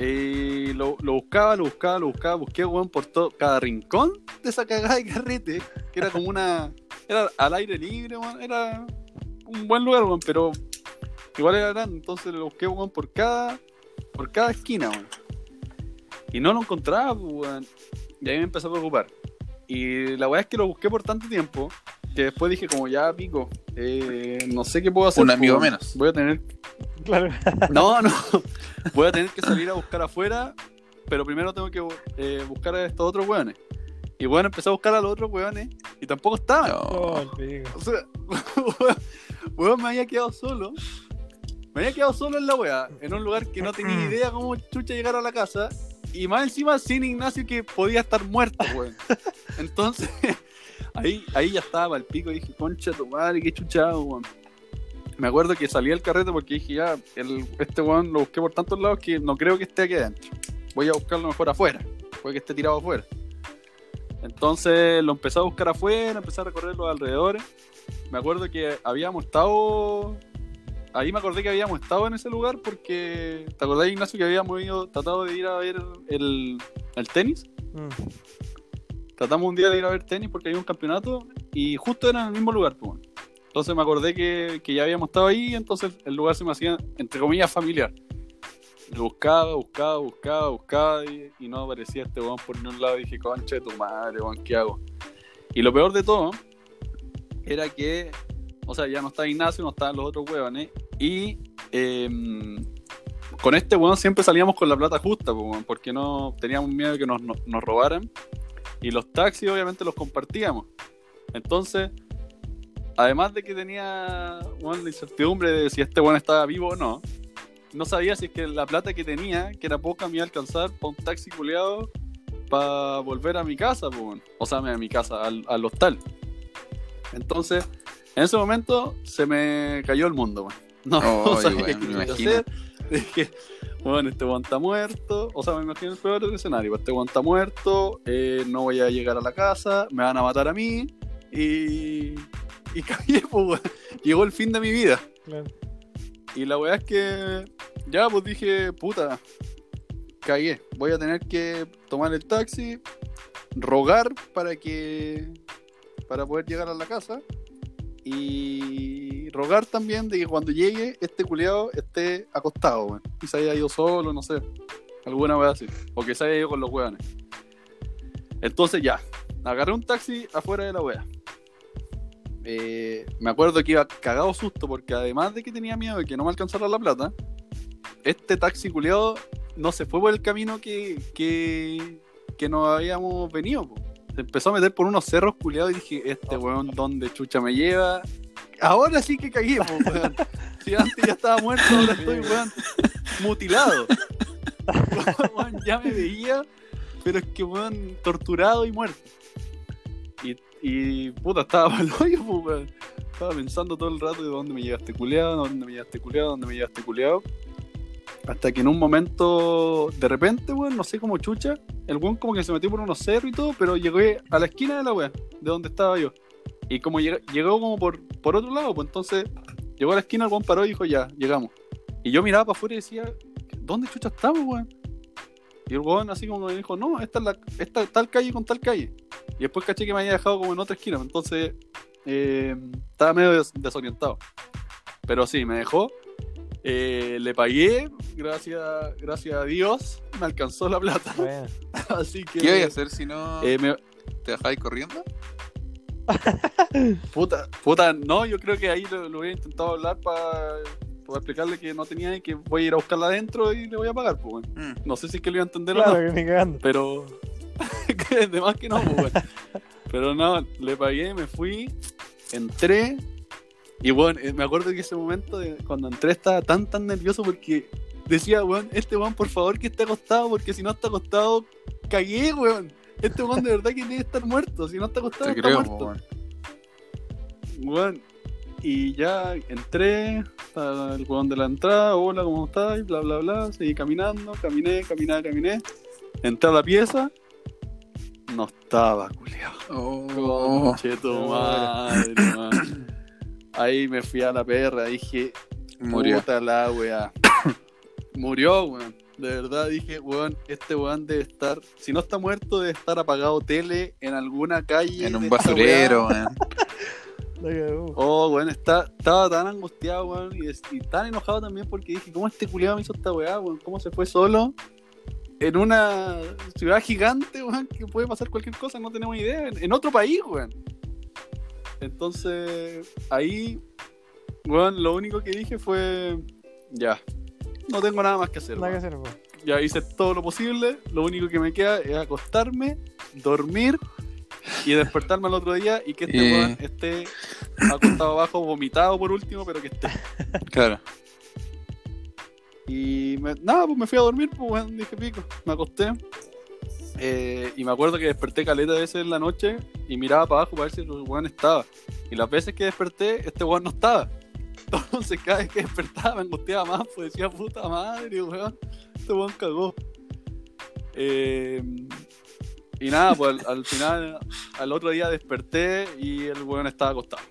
Y lo, lo buscaba, lo buscaba, lo buscaba, busqué weón por todo, cada rincón de esa cagada de carrete, que era como una. (laughs) Era al aire libre, weón, era un buen lugar, weón, pero igual era grande, entonces lo busqué weón por cada. por cada esquina, weón. Y no lo encontraba, weón. Y ahí me empezó a preocupar. Y la weá es que lo busqué por tanto tiempo que después dije como ya pico, eh, no sé qué puedo hacer. Un amigo menos. Voy a tener claro. no, no. (laughs) Voy a tener que salir a buscar afuera, pero primero tengo que eh, buscar a estos otros hueones. Y bueno, empecé a buscar a los otros hueones y tampoco estaban. No. O sea, (laughs) hueón me había quedado solo. Me había quedado solo en la wea, en un lugar que no tenía idea cómo chucha llegar a la casa. Y más encima sin Ignacio que podía estar muerto, weón. (laughs) Entonces, Ahí, ahí ya estaba el pico y dije, concha tu madre, qué chuchado, weón. Me acuerdo que salí del carrete porque dije, ya, el, este weón lo busqué por tantos lados que no creo que esté aquí adentro. Voy a buscarlo mejor afuera. Puede que esté tirado afuera. Entonces lo empecé a buscar afuera, empecé a recorrer los alrededores. Me acuerdo que habíamos estado. Ahí me acordé que habíamos estado en ese lugar porque. ¿Te acordás, Ignacio, que habíamos ido, tratado de ir a ver el, el tenis? Mm. Tratamos un día de ir a ver tenis porque había un campeonato y justo era en el mismo lugar. pues, bueno. Entonces me acordé que, que ya habíamos estado ahí, entonces el lugar se me hacía, entre comillas, familiar. Buscaba, buscaba, buscaba, buscaba y, no aparecía este weón por ningún lado. Y dije, concha de tu madre, weón, ¿qué hago? Y lo peor de todo era que, o sea, ya no estaba Ignacio, no estaban los otros weones. Y em, con este weón siempre salíamos con la plata justa, porque no teníamos miedo de que nos, nos, nos robaran. Y los taxis obviamente los compartíamos. Entonces, además de que tenía bueno, la incertidumbre de si este weón estaba vivo o no, no sabía si es que la plata que tenía, que era poca, me iba a alcanzar para un taxi culeado para volver a mi casa, pues, o sea, a mi casa, al, al hostal. Entonces, en ese momento se me cayó el mundo, weón. No, no Ay, (laughs) sabía weón, qué hacer. (laughs) Dije, bueno, este weón está muerto. O sea, me imagino el peor escenario. Este weón está muerto, eh, no voy a llegar a la casa, me van a matar a mí. Y, (laughs) y caí, pues, weón. Llegó el fin de mi vida. Claro. Y la weá es que ya pues dije, puta, cagué. Voy a tener que tomar el taxi, rogar para que. para poder llegar a la casa. Y rogar también de que cuando llegue, este culiado esté acostado, weón. Y se haya ido solo, no sé. Alguna weá así. O que se haya ido con los weones. Entonces ya, agarré un taxi afuera de la weá. Eh, me acuerdo que iba cagado susto porque además de que tenía miedo de que no me alcanzara la plata, este taxi culiado no se fue por el camino que, que, que nos habíamos venido. po. Se empezó a meter por unos cerros culiados y dije, este weón, ¿dónde chucha me lleva? Ahora sí que cagué, po, weón. Si antes ya estaba muerto, ahora estoy, weón, mutilado. (laughs) Weón, ya me veía, pero es que, weón, torturado y muerto. Y, puta, estaba (laughs) mal hoyo, weón. Estaba pensando todo el rato de dónde me llevaste culeado, dónde me llevaste culeado, dónde me llevaste culeado. Hasta que en un momento, de repente, weón, no sé cómo chucha, el weón como que se metió por unos cerros y todo, pero llegué a la esquina de la weá, de donde estaba yo. Y como llega- llegó como por, por otro lado, pues entonces llegó a la esquina, el weón paró y dijo, ya, llegamos. Y yo miraba para afuera y decía, ¿dónde chucha estamos, weón? Y el weón así como me dijo, no, esta es la, esta tal calle con tal calle. Y después caché que me había dejado como en otra esquina, entonces eh, estaba medio des- desorientado. Pero sí, me dejó. Eh, le pagué, gracias, gracias a Dios, me alcanzó la plata. Bueno. (laughs) Así que. ¿Qué voy a hacer si no eh, me- te dejáis corriendo? puta, puta, no, yo creo que ahí lo, lo hubiera intentado hablar para explicarle que no tenía y que voy a ir a buscarla adentro y le voy a pagar, pues, weón. Mm. No sé si es que lo iba a entender o Claro, no, que ni cagando. pero. que (laughs) de más que no, pues, weón. Pero no, le pagué, me fui, entré. Y bueno, eh, me acuerdo que ese momento de cuando entré estaba tan tan nervioso porque decía, weón, este weón por favor que esté acostado, porque si no está acostado, cagué, weón. Este weón de verdad que tiene que estar muerto, si no está acostado, Te está creo, muerto. weón. Weón, y ya entré, estaba el weón de la entrada, hola, ¿cómo estás? Bla, bla, bla, seguí caminando, caminé, caminé, caminé. Entré a la pieza, no estaba, culiao. Oh, Conche tu madre. Ahí me fui a la perra, dije, murió. puta la weá. (coughs) Murió, weón. De verdad dije, weón, este weón debe estar, si no está muerto, debe estar apagado tele en alguna calle. En un basurero, weón. (laughs) Oh, weón, estaba tan angustiado, weón, y, y tan enojado también porque dije, ¿cómo este culiado me hizo esta weá, weón? ¿Cómo se fue solo? En una ciudad gigante, weón, que puede pasar cualquier cosa, no tenemos idea. En, en otro país, weón. Entonces, ahí, weón, lo único que dije fue, ya, no tengo nada más que hacer. Nada que weón. hacer, weón. Ya hice todo lo posible, lo único que me queda es acostarme, dormir (laughs) y despertarme al otro día y que este weón esté acostado abajo, vomitado por último, pero que esté. Claro. Y me- nada, pues me fui a dormir, pues weón, dije pico, me acosté. Eh, y me acuerdo que desperté caleta de veces en la noche y miraba para abajo para ver si el weón estaba. Y las veces que desperté, este weón no estaba. Entonces cada vez que despertaba me angustiaba más, pues decía puta madre, weón. Este weón cagó. Eh, y nada, pues al, al final, al otro día desperté y el weón estaba acostado.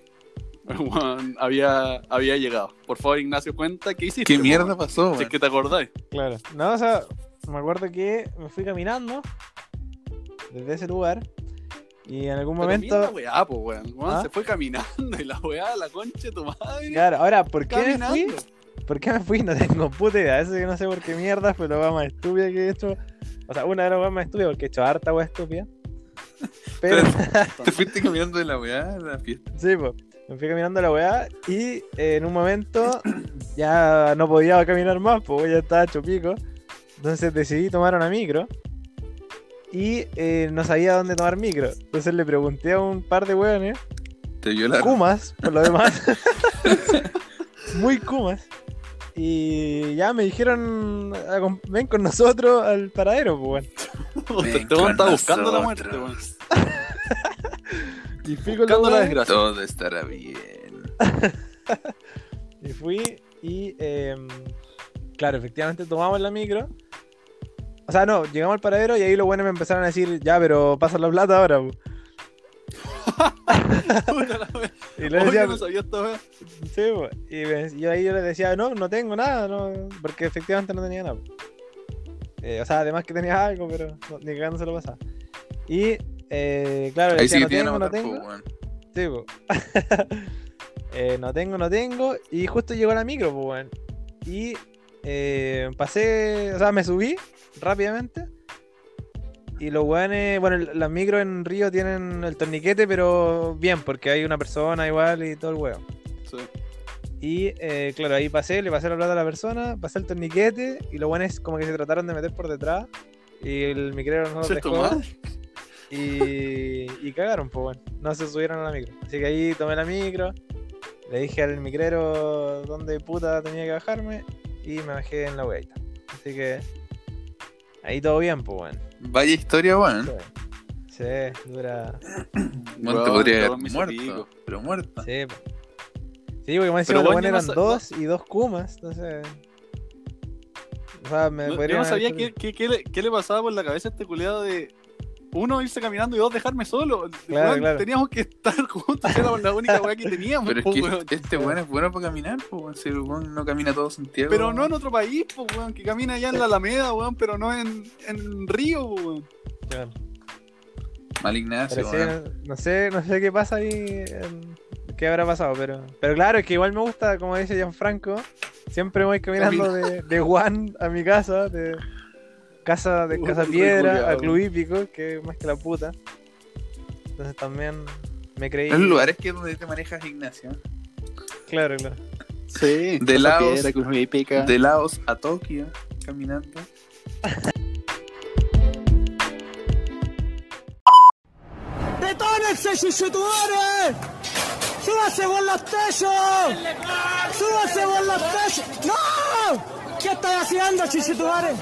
El weón había, había llegado. Por favor, Ignacio, cuenta qué hiciste. ¿Qué mierda weón? pasó, Si es que te acordáis. Claro. No, o sea, me acuerdo que me fui caminando desde ese lugar y en algún Pero momento. la weá, po, weón. El weón ¿Ah? se fue caminando y la weá, la concha de tu madre. Claro, ahora, ¿por qué me fui? ¿Por qué me fui? No tengo puta idea. Eso que no sé por qué mierda fue la weá más estúpida que he hecho. O sea, una de las weas más estúpidas porque he hecho harta weá estúpida. (laughs) Pero, (laughs) Te fuiste caminando de la weá a la fiesta. sí, pues. Me fui caminando a la weá y eh, en un momento (coughs) ya no podía caminar más, pues ya estaba hecho pico. Entonces decidí tomar una micro y eh, no sabía dónde tomar micro. Entonces le pregunté a un par de weones, Te violaron. Kumas, por lo demás. (laughs) Muy Kumas. Y ya me dijeron, "Acom- ven con nosotros al paradero, pues Este weón con está buscando la muerte, weón. Y fui con Buscando los la desgracia. Todo estará bien. (laughs) Y fui y, em, claro, efectivamente tomamos la micro. O sea, no, llegamos al paradero y ahí los buenos me empezaron a decir, ya, pero pasa la plata ahora. (laughs) po". Puta la weá. Y le decía, no sabía weá. sí, y me- yo ahí yo les decía, no, no tengo nada, no, porque efectivamente no tenía nada. Eh, o sea, además que tenía algo, pero no, ni cagando se lo pasaba. Y, eh, claro, le decía, sí no tengo, no tengo. weón. Sí. (laughs) Eh, no tengo, no tengo. Y justo llegó la micro, pues. Y eh, pasé, o sea, me subí rápidamente. Y los weones, bueno, las micros en Río tienen el torniquete, pero bien, porque hay una persona igual y todo el weón. Sí. Y eh, claro, ahí pasé, le pasé la plata a la persona, pasé el torniquete y los weones como que se trataron de meter por detrás. Y el micrero no los dejó. Y, y cagaron, pues bueno. No se subieron a la micro. Así que ahí tomé la micro. Le dije al micrero dónde puta tenía que bajarme. Y me bajé en la weita. Así que. Ahí todo bien, pues bueno. Vaya historia, weón. Sí, dura. Bueno, te Weón, podría haber me muerto. Pero muerta. Sí, po. Sí, porque buenos yo no eran dos y dos kumas. Entonces. O sea, me No- Yo no sabía qué, qué- qué le, qué le pasaba por la cabeza a este culiado de uno irse caminando y dos dejarme solo. Claro. Teníamos que estar (laughs) juntos, era la única weá que teníamos. Pero es que weón. este weón es bueno para caminar, weón. Si el weón no camina todo Santiago. Pero no en otro país, po, weón, que camina allá en la Alameda, weón, pero no en, en Río, weón. Claro. Mal Ignacio, sí, weón. no, no sé, no sé qué pasa ahí, en- qué habrá pasado, pero, pero claro, es que igual me gusta, como dice Gianfranco, siempre voy caminando de, de Juan a mi casa, de casa de casa piedra culiao. a Club Hípico, que es más que la puta. Entonces también me creí. Los lugares que donde te manejas, Ignacio. Claro, claro. Sí, De Laos. pica. De Laos a Tokio, caminando. ¡Detónense, chuchutudores! ¡Súbase por los techos! ¡Súbase por los techos! ¡No! ¿Qué estás haciendo, chuchutudores?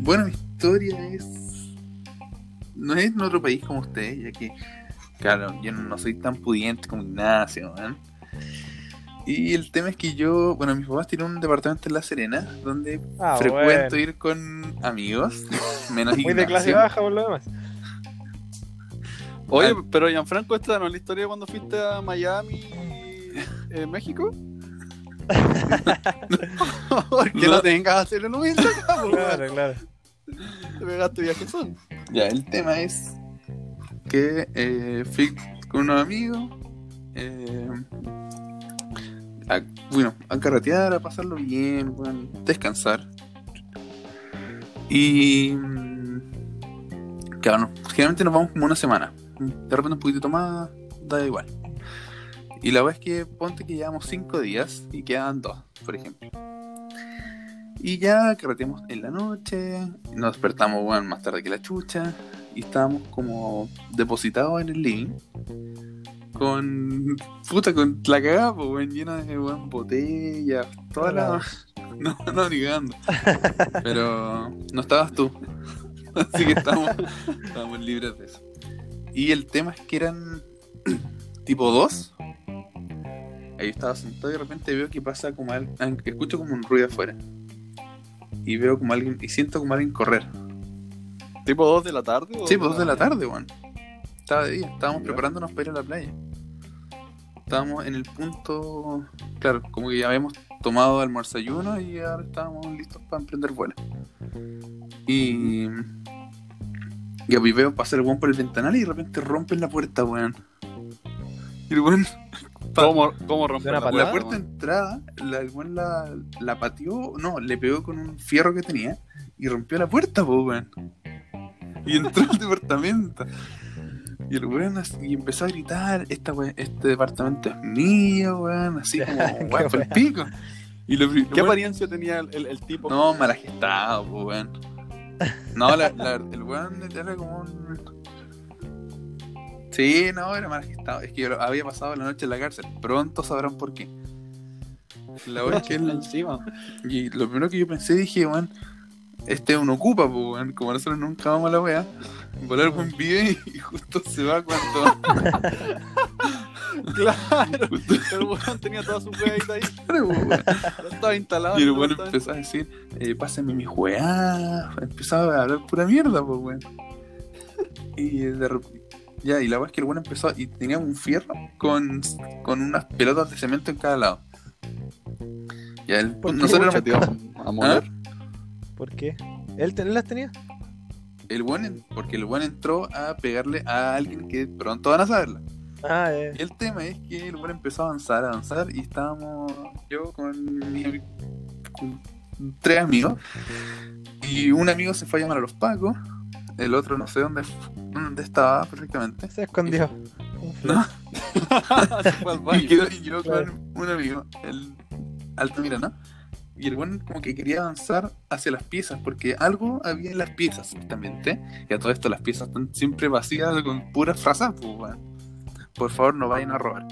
Bueno, mi historia es. No es en otro país como ustedes, ya que, claro, yo no soy tan pudiente como Ignacio, weón. Y el tema es que yo, bueno, mis papás tienen un departamento en La Serena, donde Ah, frecuento bueno. ir con amigos, (laughs) menos Muy de clase Ignacio. baja por lo demás. Oye, pero Gianfranco, ¿esta no es la historia de cuando fuiste a Miami, eh, México? (laughs) Porque no, No. tengas que hacer po, weón. (laughs) Claro, claro. Te pegaste viajes son. Ya, el tema es que eh, fui con unos amigos, eh, a, bueno, a carretear, a pasarlo bien, bueno, descansar. Y mm, claro, no, generalmente nos vamos como una semana. De repente un poquitito más, da igual. Y la verdad es que ponte que llevamos cinco días y quedan dos, por ejemplo. Y ya carreteamos en la noche, nos despertamos bueno, más tarde que la chucha, y estábamos como depositados en el living, con. Puta, con la cagada, pues, weón, llena de botellas, toda la. (laughs) No, no, ni cagando. Pero no estabas tú. (laughs) Así que estamos, estamos libres de eso. Y el tema es que eran (clears throat) tipo dos. Ahí estaba sentado y de repente veo que pasa como al- escucho como un ruido afuera. Y veo como alguien, y siento como alguien correr. ¿Tipo 2 de la tarde? o Sí, pues dos de la tarde, weón. Estaba de día, estábamos preparándonos para ir a la playa. Estábamos en el punto, claro, como que ya habíamos tomado almuerzayuno y ahora estábamos listos para emprender vuelo. Y. Y a veo pasar el weón por el ventanal y de repente rompen la puerta, weón. Y el weón, ¿Cómo, cómo romper ¿De una la la puerta de weón? entrada, la, el weón la, la pateó, no, le pegó con un fierro que tenía y rompió la puerta, po, weón. Y entró al (laughs) departamento. Y el weón así- y empezó a gritar, Esta we- este departamento es mío, weón, así (laughs) como, weón, por el weón. pico. Y lo, ¿Qué weón- apariencia tenía el, el- el tipo? No, mal agestado, po, weón. No, la, la- el weón era como un... Sí, no, era agestado. Es que yo había pasado la noche en la cárcel. Pronto sabrán por qué. La que (laughs) él... encima. Y lo primero que yo pensé, dije, weón, este es un ocupa, pues, weón. Como nosotros nunca vamos a la wea. Volar buen vive y justo se va cuando... (laughs) (laughs) Claro. El weón tenía toda su weadita ahí. weón. Ya estaba instalado. Y el weón empezó a decir, eh, pásenme mi weá. Empezaba a hablar pura mierda, pues, weón. Y de. Ya, y la weá es que el weón empezó y tenía un fierro con, con unas pelotas de cemento en cada lado. Ya, el, ¿Por qué, nosotros tío? A moler. ¿Por qué? ¿Él, te- él las tenía? el weón, en- porque el weón entró a pegarle a alguien que pronto van a saberla. Ah, eh. El tema es que el weón empezó a avanzar, a avanzar y estábamos yo con, mi- con tres amigos y un amigo se fue a llamar a los pacos, el otro no sé dónde, dónde estaba perfectamente. Se escondió. ¿No? (laughs) Se fue al Y quedó y yo Claro. con un amigo, el Altamira, ¿no? Y el weón como que quería avanzar hacia las piezas, porque algo había en las piezas, justamente. Y a todo esto las piezas están siempre vacías con puras frases, pues, weón. Por favor, no vayan a robar.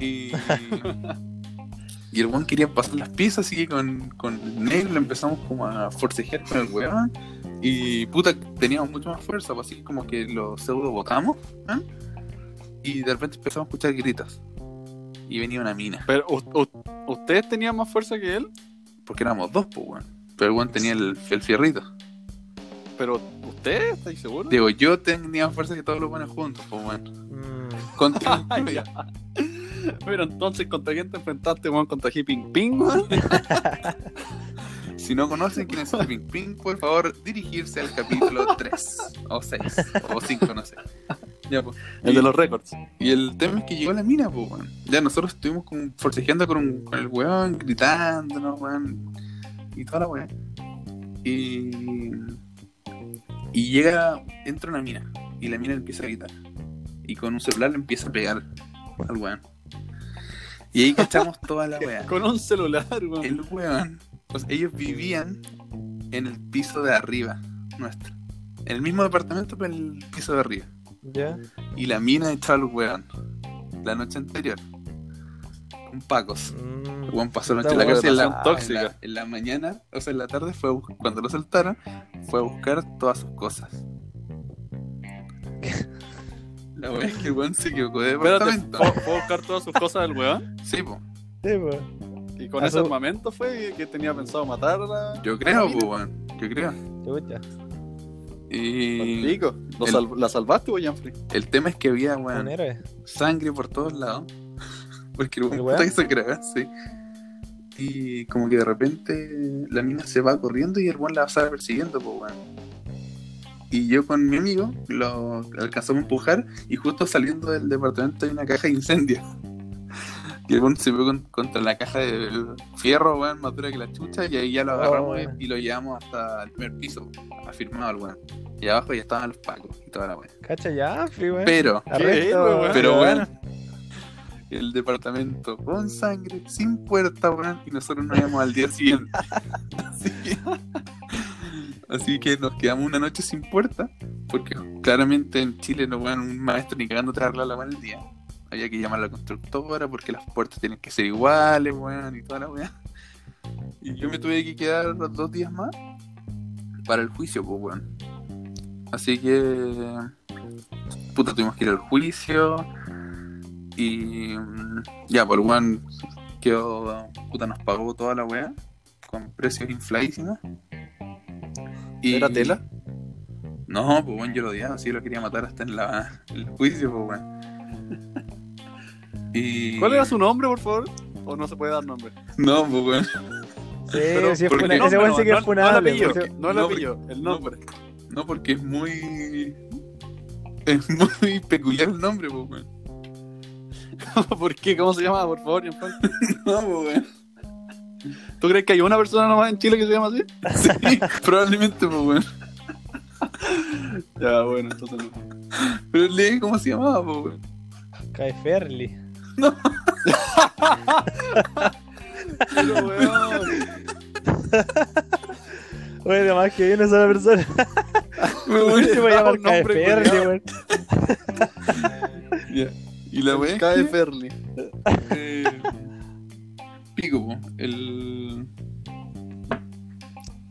Y, (laughs) y el weón quería pasar las piezas, así que con, con el negro empezamos como a forcejear con el weón. Y puta, teníamos mucho más fuerza, pues así como que lo pseudo botamos. ¿eh? Y de repente empezamos a escuchar gritos. Y venía una mina. Pero, ¿ustedes tenían más fuerza que él? Porque éramos dos, pues, weón. Pero el weón tenía el, el fierrito. Pero, ¿ustedes? ¿Estáis seguros? Digo, yo tenía más fuerza que todos los buenos juntos, pues, weón. Mm, Contra (laughs) Ah, ya. Pero entonces, ¿contra quién te enfrentaste, weón? ¿Contra Hi Ping Ping, weón? (laughs) Si no conocen quién es el Ping Ping, por favor, dirigirse al capítulo (laughs) 3 o 6 o 5, no sé. Ya, pues. El Y- de los récords. Y el tema es que llegó la mina, pues, weón. Ya nosotros estuvimos como forcejeando con, un- con el weón, gritándonos, weón. Y toda la weón. Y. Y llega, entra una mina. Y la mina empieza a gritar. Y con un celular le empieza a pegar al weón. Y ahí cachamos toda la (laughs) weá. Con un celular, weón. El weón. Sea, ellos vivían en el piso de arriba nuestro. En el mismo departamento, pero en el piso de arriba. ya. Y la mina echó al weón la noche anterior. Con pacos. Mm, El weón pasó la noche en la cárcel. En la, tóxica. en la- en la mañana, o sea, en la tarde, fue a cuando lo soltaron, fue a buscar todas sus cosas. La weón es que el weón se equivocó de departamento. ¿fue fue a buscar todas sus cosas del weón? Sí, po. sí, pues. Con ese armamento fue que tenía pensado matar a la. Yo creo, weón. Yo creo. Chucha. Y Pico. ¿Lo el- sal- ¿La salvaste, weón, Janfrey? el tema es que había, weón, sangre por todos lados. (laughs) Porque el ¿El weón que se crea, sí. Y como que de repente la mina se va corriendo y el weón la va persiguiendo, pues weón. Y yo con mi amigo lo alcanzamos a empujar y justo saliendo del departamento hay una caja de incendio. Y el weón se pegó contra la caja de fierro, weón, más dura que la chucha, y ahí ya lo agarramos Oh, y- weón. y, lo llevamos hasta el primer piso, afirmado el weón. Y abajo ya estaban los pacos y toda la weón. Cacha ya, free, weón. Pero, Arresto, pero weón, el departamento con sangre, sin puerta, weón, y nosotros nos íbamos al día siguiente. (laughs) Así que, así que nos quedamos una noche sin puerta, porque claramente en Chile no weón, un maestro ni cagando te arregla la el día. Había que llamar a la constructora porque las puertas tienen que ser iguales, weón, y toda la weá. Y yo me tuve que quedar dos días más para el juicio, pues, weón. Así que, puta, tuvimos que ir al juicio. Y mm, ya, por weón, quedó, puta, nos pagó toda la weá con precios infladísimos. Y- ¿Era tela? No, pues bueno, yo lo odiaba, sí lo quería matar hasta en, la, en el juicio, pues bueno. Y... ¿Cuál era su nombre, por favor? ¿O no se puede dar nombre? No, pues bueno. Sí, Pero, sí es porque- ese sí que es funable. no el no, apellido, el no, nombre. No, porque es muy... Es muy peculiar el nombre, pues bueno. (laughs) ¿Por qué? ¿Cómo se llama, por favor? (laughs) No, pues bueno. ¿Tú crees que hay una persona nomás en Chile que se llama así? Sí, (laughs) probablemente, pues bueno. Ya, bueno, entonces no. Pero lee cómo se llamaba, pues bueno. Kai Ferli. Pero, weón. Oye, además que hay una sola persona. Me voy a llamar un nombre Ferli, weón. (laughs) Ya. Y la es Cae Ferli. Eh, pico, po, el.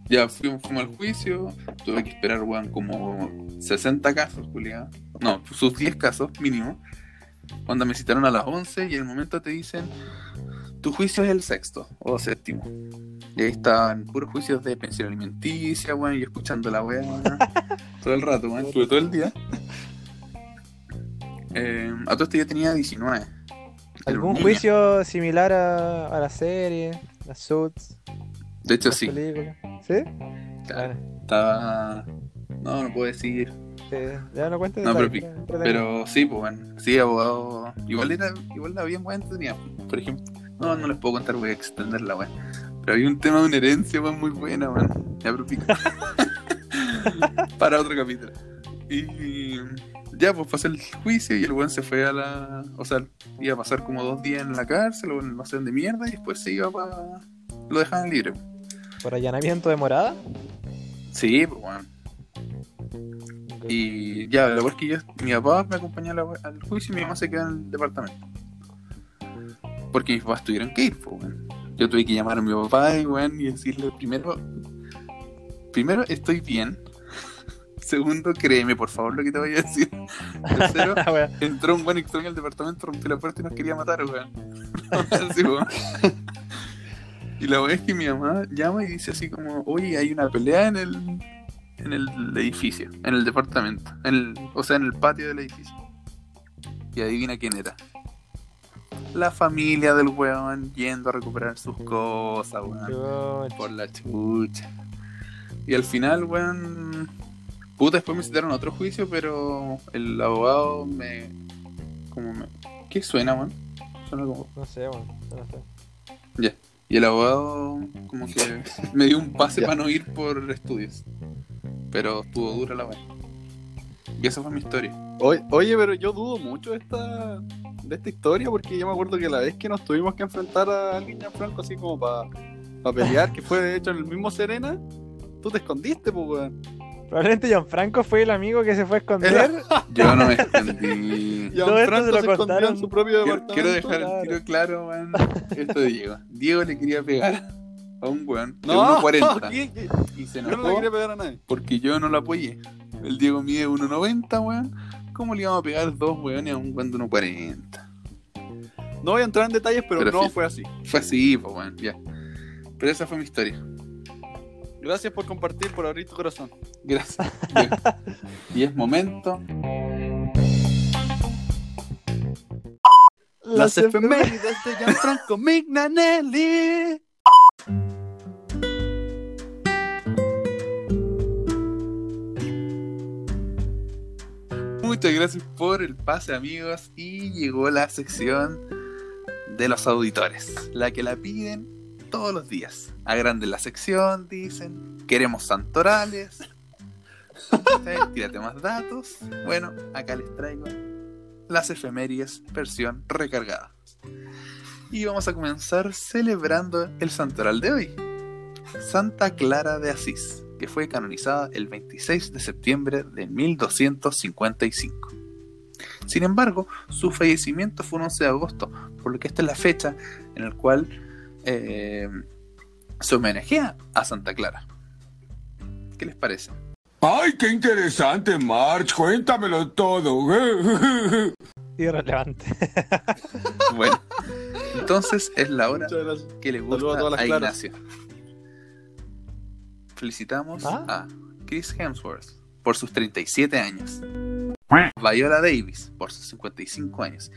Ya fuimos, fuimos al juicio, tuve que esperar, weón, como 60 casos, culiado. No, sus 10 casos mínimo. Cuando me citaron a las 11 y en el momento te dicen, tu juicio es el sexto o séptimo. Y ahí estaban puros juicios de pensión alimenticia, weón, y escuchando la weá (laughs) todo el rato, weón, estuve todo el día. Eh, a todo esto yo tenía 19. Era ¿Algún juicio similar a, a la serie? Las Suits, De hecho, sí. películas. ¿Sí? Claro, Estaba. No, no puedo decir. Sí, ya no cuentes No, pero, pero sí, pues bueno. Sí, abogado. Igual era, igual había weón tenía. Por ejemplo. No, no les puedo contar, voy a extender la weón. Pero había un tema de una herencia, weón, muy buena, weón. Ya, pero pico. (laughs) Para otro capítulo. Y ya, pues pasó el juicio y el weón se fue a la. O sea, iba a pasar como dos días en la cárcel o en no sé dónde mierda y después se iba para. Lo dejaban libre. ¿Por allanamiento de morada? Sí, pues bueno. Y ya, la verdad es que yo, mi papá me acompañó a la- al juicio y mi mamá se quedó en el departamento. Porque mis papás tuvieron que ir, pues, weón. Yo tuve que llamar a mi papá y, weón, y decirle primero, primero, estoy bien. (laughs) Segundo, créeme, por favor, lo que te voy a decir. Tercero, (laughs) entró un buen extraño al departamento, rompió la puerta y nos quería matar, (laughs) weón. Y la weá es que mi mamá llama y dice así como, oye, hay una pelea en el en el edificio, en el departamento, en el, o sea, en el patio del edificio. Y adivina quién era. La familia del weón yendo a recuperar sus cosas, weón por la chucha. Y al final, weón. Puta, después me citaron a otro juicio, pero el abogado me. Como me. ¿Qué suena, weón? Suena como. No sé, weón. No sé. Ya. Y el abogado, como que me dio un pase para no ir por estudios. Pero estuvo dura la weón. Y esa fue mi historia. Oye, oye, pero yo dudo mucho de esta, de esta historia porque yo me acuerdo que la vez que nos tuvimos que enfrentar a alguien Franco así como para pelear, que fue de hecho en el mismo Serena, tú te escondiste, pues, weón. Probablemente Gianfranco fue el amigo que se fue a esconder. (laughs) Yo no me escondí. Y (laughs) Todo esto Franco se lo se, escondió contaron. en su propio Quiero, departamento. quiero dejar claro. el tiro claro, weón. Esto de Diego. Diego le quería pegar a un weón de No, 1.40 ¿qué? (laughs) ¿Qué? y se yo no le quería pegar a nadie. porque yo no lo apoyé. El Diego mide 1.90, weón. ¿Cómo le íbamos a pegar dos weones a un weón de 1.40? No voy a entrar en detalles, pero, Pero no sí. fue así. Fue así, pues, weón, ya. Pero esa fue mi historia. Gracias por compartir, por abrir tu corazón. Gracias. (laughs) Y es momento. Las efemérides de Gianfranco Mignanelli. Muchas gracias por el pase, amigos. Y llegó la sección de los auditores. La que la piden todos los días. Agranden la sección, dicen. Queremos santorales. (laughs) Tírate más datos. Bueno, acá les traigo las efemérides versión recargada. Y vamos a comenzar celebrando el santoral de hoy. Santa Clara de Asís, que fue canonizada el 26 de septiembre de 1255. Sin embargo, su fallecimiento fue un 11 de agosto, por lo que esta es la fecha en la cual eh, se homenajea a Santa Clara. ¿Qué les parece? ¡Ay, qué interesante, March! Cuéntamelo todo. (laughs) Irrelevante. Bueno, entonces es la hora que le gusta a claras. Felicitamos ¿Ah? a Chris Hemsworth por sus 37 años, Viola Davis por sus 55 años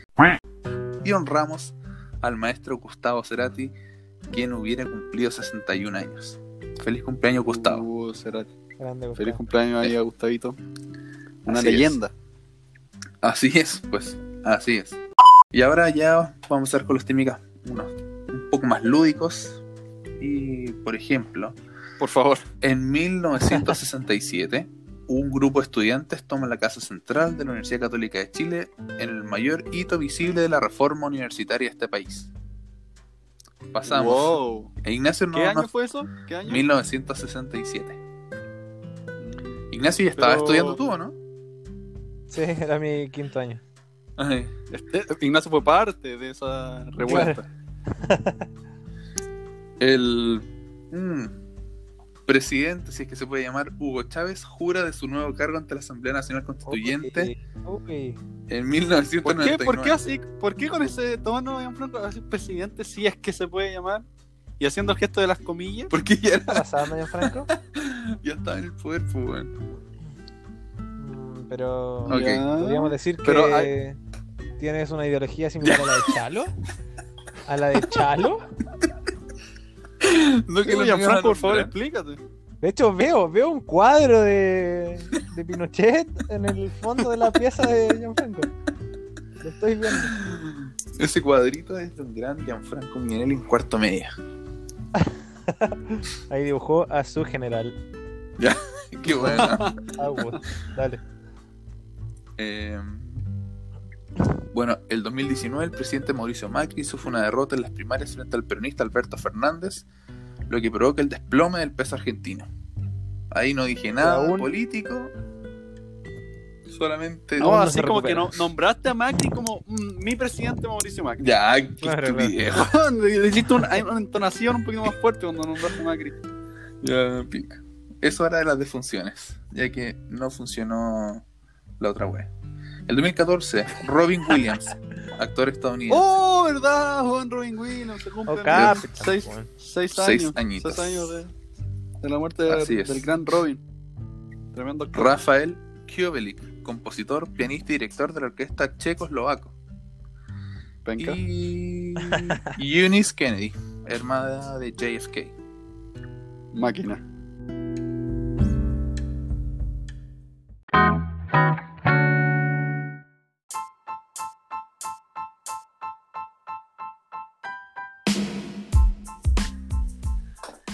y honramos al maestro Gustavo Cerati, quien hubiera cumplido 61 años. Feliz cumpleaños, Gustavo. Uh, Cerati. Grande, Feliz Gustavo. cumpleaños ahí a Gustavito. Una Así es. leyenda. Así es, pues, así es. Y ahora ya vamos a ver con los técnicas unos un poco más lúdicos. Y, por ejemplo, Por favor. En 1967, un grupo de estudiantes toma la Casa Central de la Universidad Católica de Chile en el mayor hito visible de la reforma universitaria de este país. Pasamos. Wow. E Ignacio no, ¿Qué no- año fue eso? ¿Qué año? 1967. Ignacio ya estaba Pero- estudiando tú, ¿o ¿no? Sí, era mi quinto año. Ay, Este- Ignacio fue parte de esa revuelta. El mm, presidente, si es que se puede llamar, Hugo Chávez, jura de su nuevo cargo ante la Asamblea Nacional Constituyente Uy, uy. en ¿Por 1999. qué, ¿Por qué así? ¿Por qué con ese tono, Gianfranco, así presidente, si es que se puede llamar? Y haciendo el gesto de las comillas. Porque ya, ¿Qué está pasando, Gianfranco? (laughs) ya estaba en el poder, pues, bueno. Mm, Pero. Ya. podríamos decir que Pero tienes una ideología similar a la de Chalo. ¿A la de Chalo? (laughs) No que iban a por favor, explícate. De hecho, veo, veo un cuadro de, de Pinochet en el fondo de la pieza de Gianfranco. Lo estoy viendo. Ese cuadrito es de un gran Gianfranco Mignelli en cuarto medio. (laughs) Ahí dibujó a su general. (laughs) Qué bueno. (laughs) Agua. Dale. Eh, bueno, el 2019 el presidente Mauricio Macri sufre una derrota en las primarias frente al peronista Alberto Fernández, lo que provoca el desplome del peso argentino. Ahí no dije nada aún- político, solamente... No, así como que no, nombraste a Macri como mm, mi presidente Mauricio Macri. Ya, qué Claro, estupidez. Le (laughs) hiciste una, entonación un poquito más fuerte cuando nombraste a Macri. Ya, pica. Eso era de las defunciones, ya que no funcionó la otra web. El 2014, Robin (laughs) Williams, actor estadounidense. Oh, ¿verdad? Juan Robin Williams se cumple Oh, seis, weón. Seis años. añitos. Seis años de, de la muerte de- del gran Robin. Tremendo actor. Rafael Kiovelik, compositor, pianista y director de la orquesta checoslovaco. Penca. Y (laughs) Eunice Kennedy, hermana de JFK. Máquina.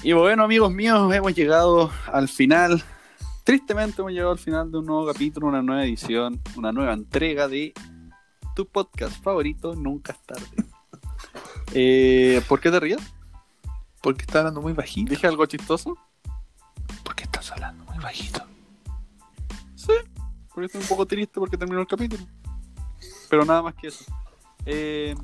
Y bueno, amigos míos, hemos llegado al final. Tristemente hemos llegado al final de un nuevo capítulo, una nueva edición, una nueva entrega de tu podcast favorito, Nunca es tarde. (laughs) Eh, ¿Por qué te rías? ¿Por qué está hablando muy bajito? ¿Dije algo chistoso? ¿Por qué estás hablando muy bajito? Sí, porque estoy un poco triste porque terminó el capítulo. Pero nada más que eso. Eh,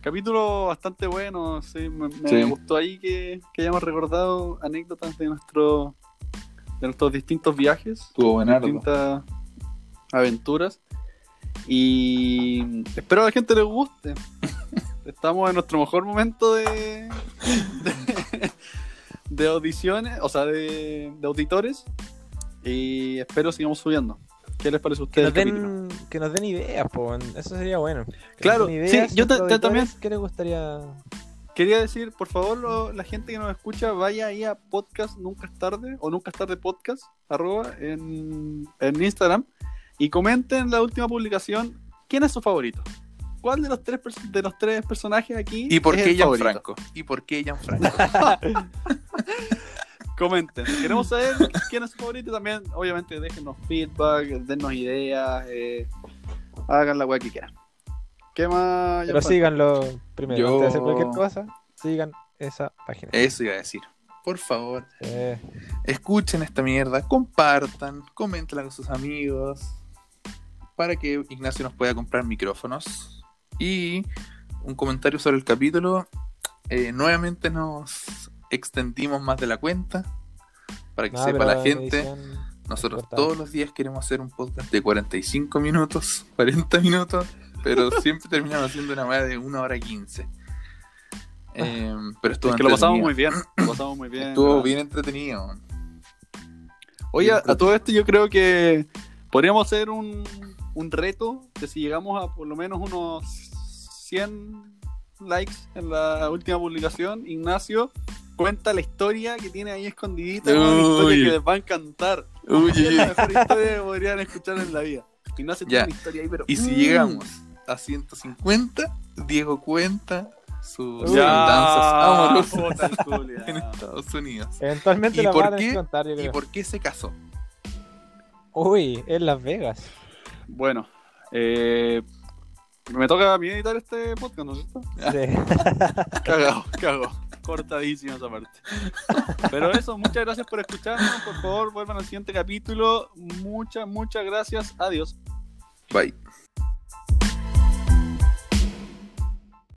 capítulo bastante bueno, sí, me, me Sí. gustó ahí que, que hayamos recordado anécdotas de nuestro de nuestros distintos viajes, Estuvo distintas aventuras. Y espero a la gente les guste. (laughs) Estamos en nuestro mejor momento de, de, de audiciones, o sea, de, de auditores. Y espero sigamos subiendo. ¿Qué les parece a Que ustedes? nos, el capítulo? den, que nos den ideas, po, eso sería bueno. Que nos Claro, sí, yo ta- nuestros ta- también- ¿Qué les gustaría? Quería decir, por favor, lo- la gente que nos escucha, vaya ahí a podcast Nunca es tarde o Nunca es tarde podcast, arroba, en, en Instagram y comenten la última publicación. ¿Quién es su favorito? ¿Cuál de los tres, de los tres personajes aquí ¿Y por es qué? Gianfranco? ¿Y por qué Gianfranco? (laughs) Comenten. Queremos saber quién es su favorito y también, obviamente, déjenos feedback, dennos ideas, eh, hagan la weá que quieran. ¿Qué más? Pero síganlo primero. Yo- Antes de hacer cualquier cosa, sigan esa página. Eso iba a decir. Por favor, Eh, escuchen esta mierda, compartan, coméntenla con sus amigos. para que Ignacio nos pueda comprar micrófonos. Y un comentario sobre el capítulo. Eh, nuevamente nos extendimos más de la cuenta. Para que No, sepa la en gente, nosotros importante. todos los días queremos hacer un podcast de 45 minutos, (laughs) 40 minutos, pero (laughs) siempre terminamos haciendo una weá de 1 hora 15. Eh, pero estuvo Es que lo pasamos entretenido. muy bien. (clears throat) Lo pasamos muy bien. Estuvo ¿verdad? bien entretenido. Oye, a todo esto yo creo que podríamos hacer un, un reto de si llegamos a por lo menos unos 100 likes en la última publicación. Ignacio cuenta la historia que tiene ahí escondidita, una historia que les va a encantar. Uy, Es la mejor historia que podrían escuchar en la vida. Ignacio Ya. tiene una historia ahí, pero... Y si Mm. llegamos a 150, Diego cuenta sus Ya, danzas amorosas en Estados Unidos. Eventualmente ¿Y la por van a qué? contar, yo ¿Y por qué se casó? Uy, en Las Vegas. Bueno, eh, me toca a mí editar este podcast, ¿no es cierto? Sí. (laughs) Cagado, cagado. Cortadísima esa parte. Pero eso, muchas gracias por escucharnos. Por favor, vuelvan al siguiente capítulo. Muchas, muchas gracias. Adiós. Bye.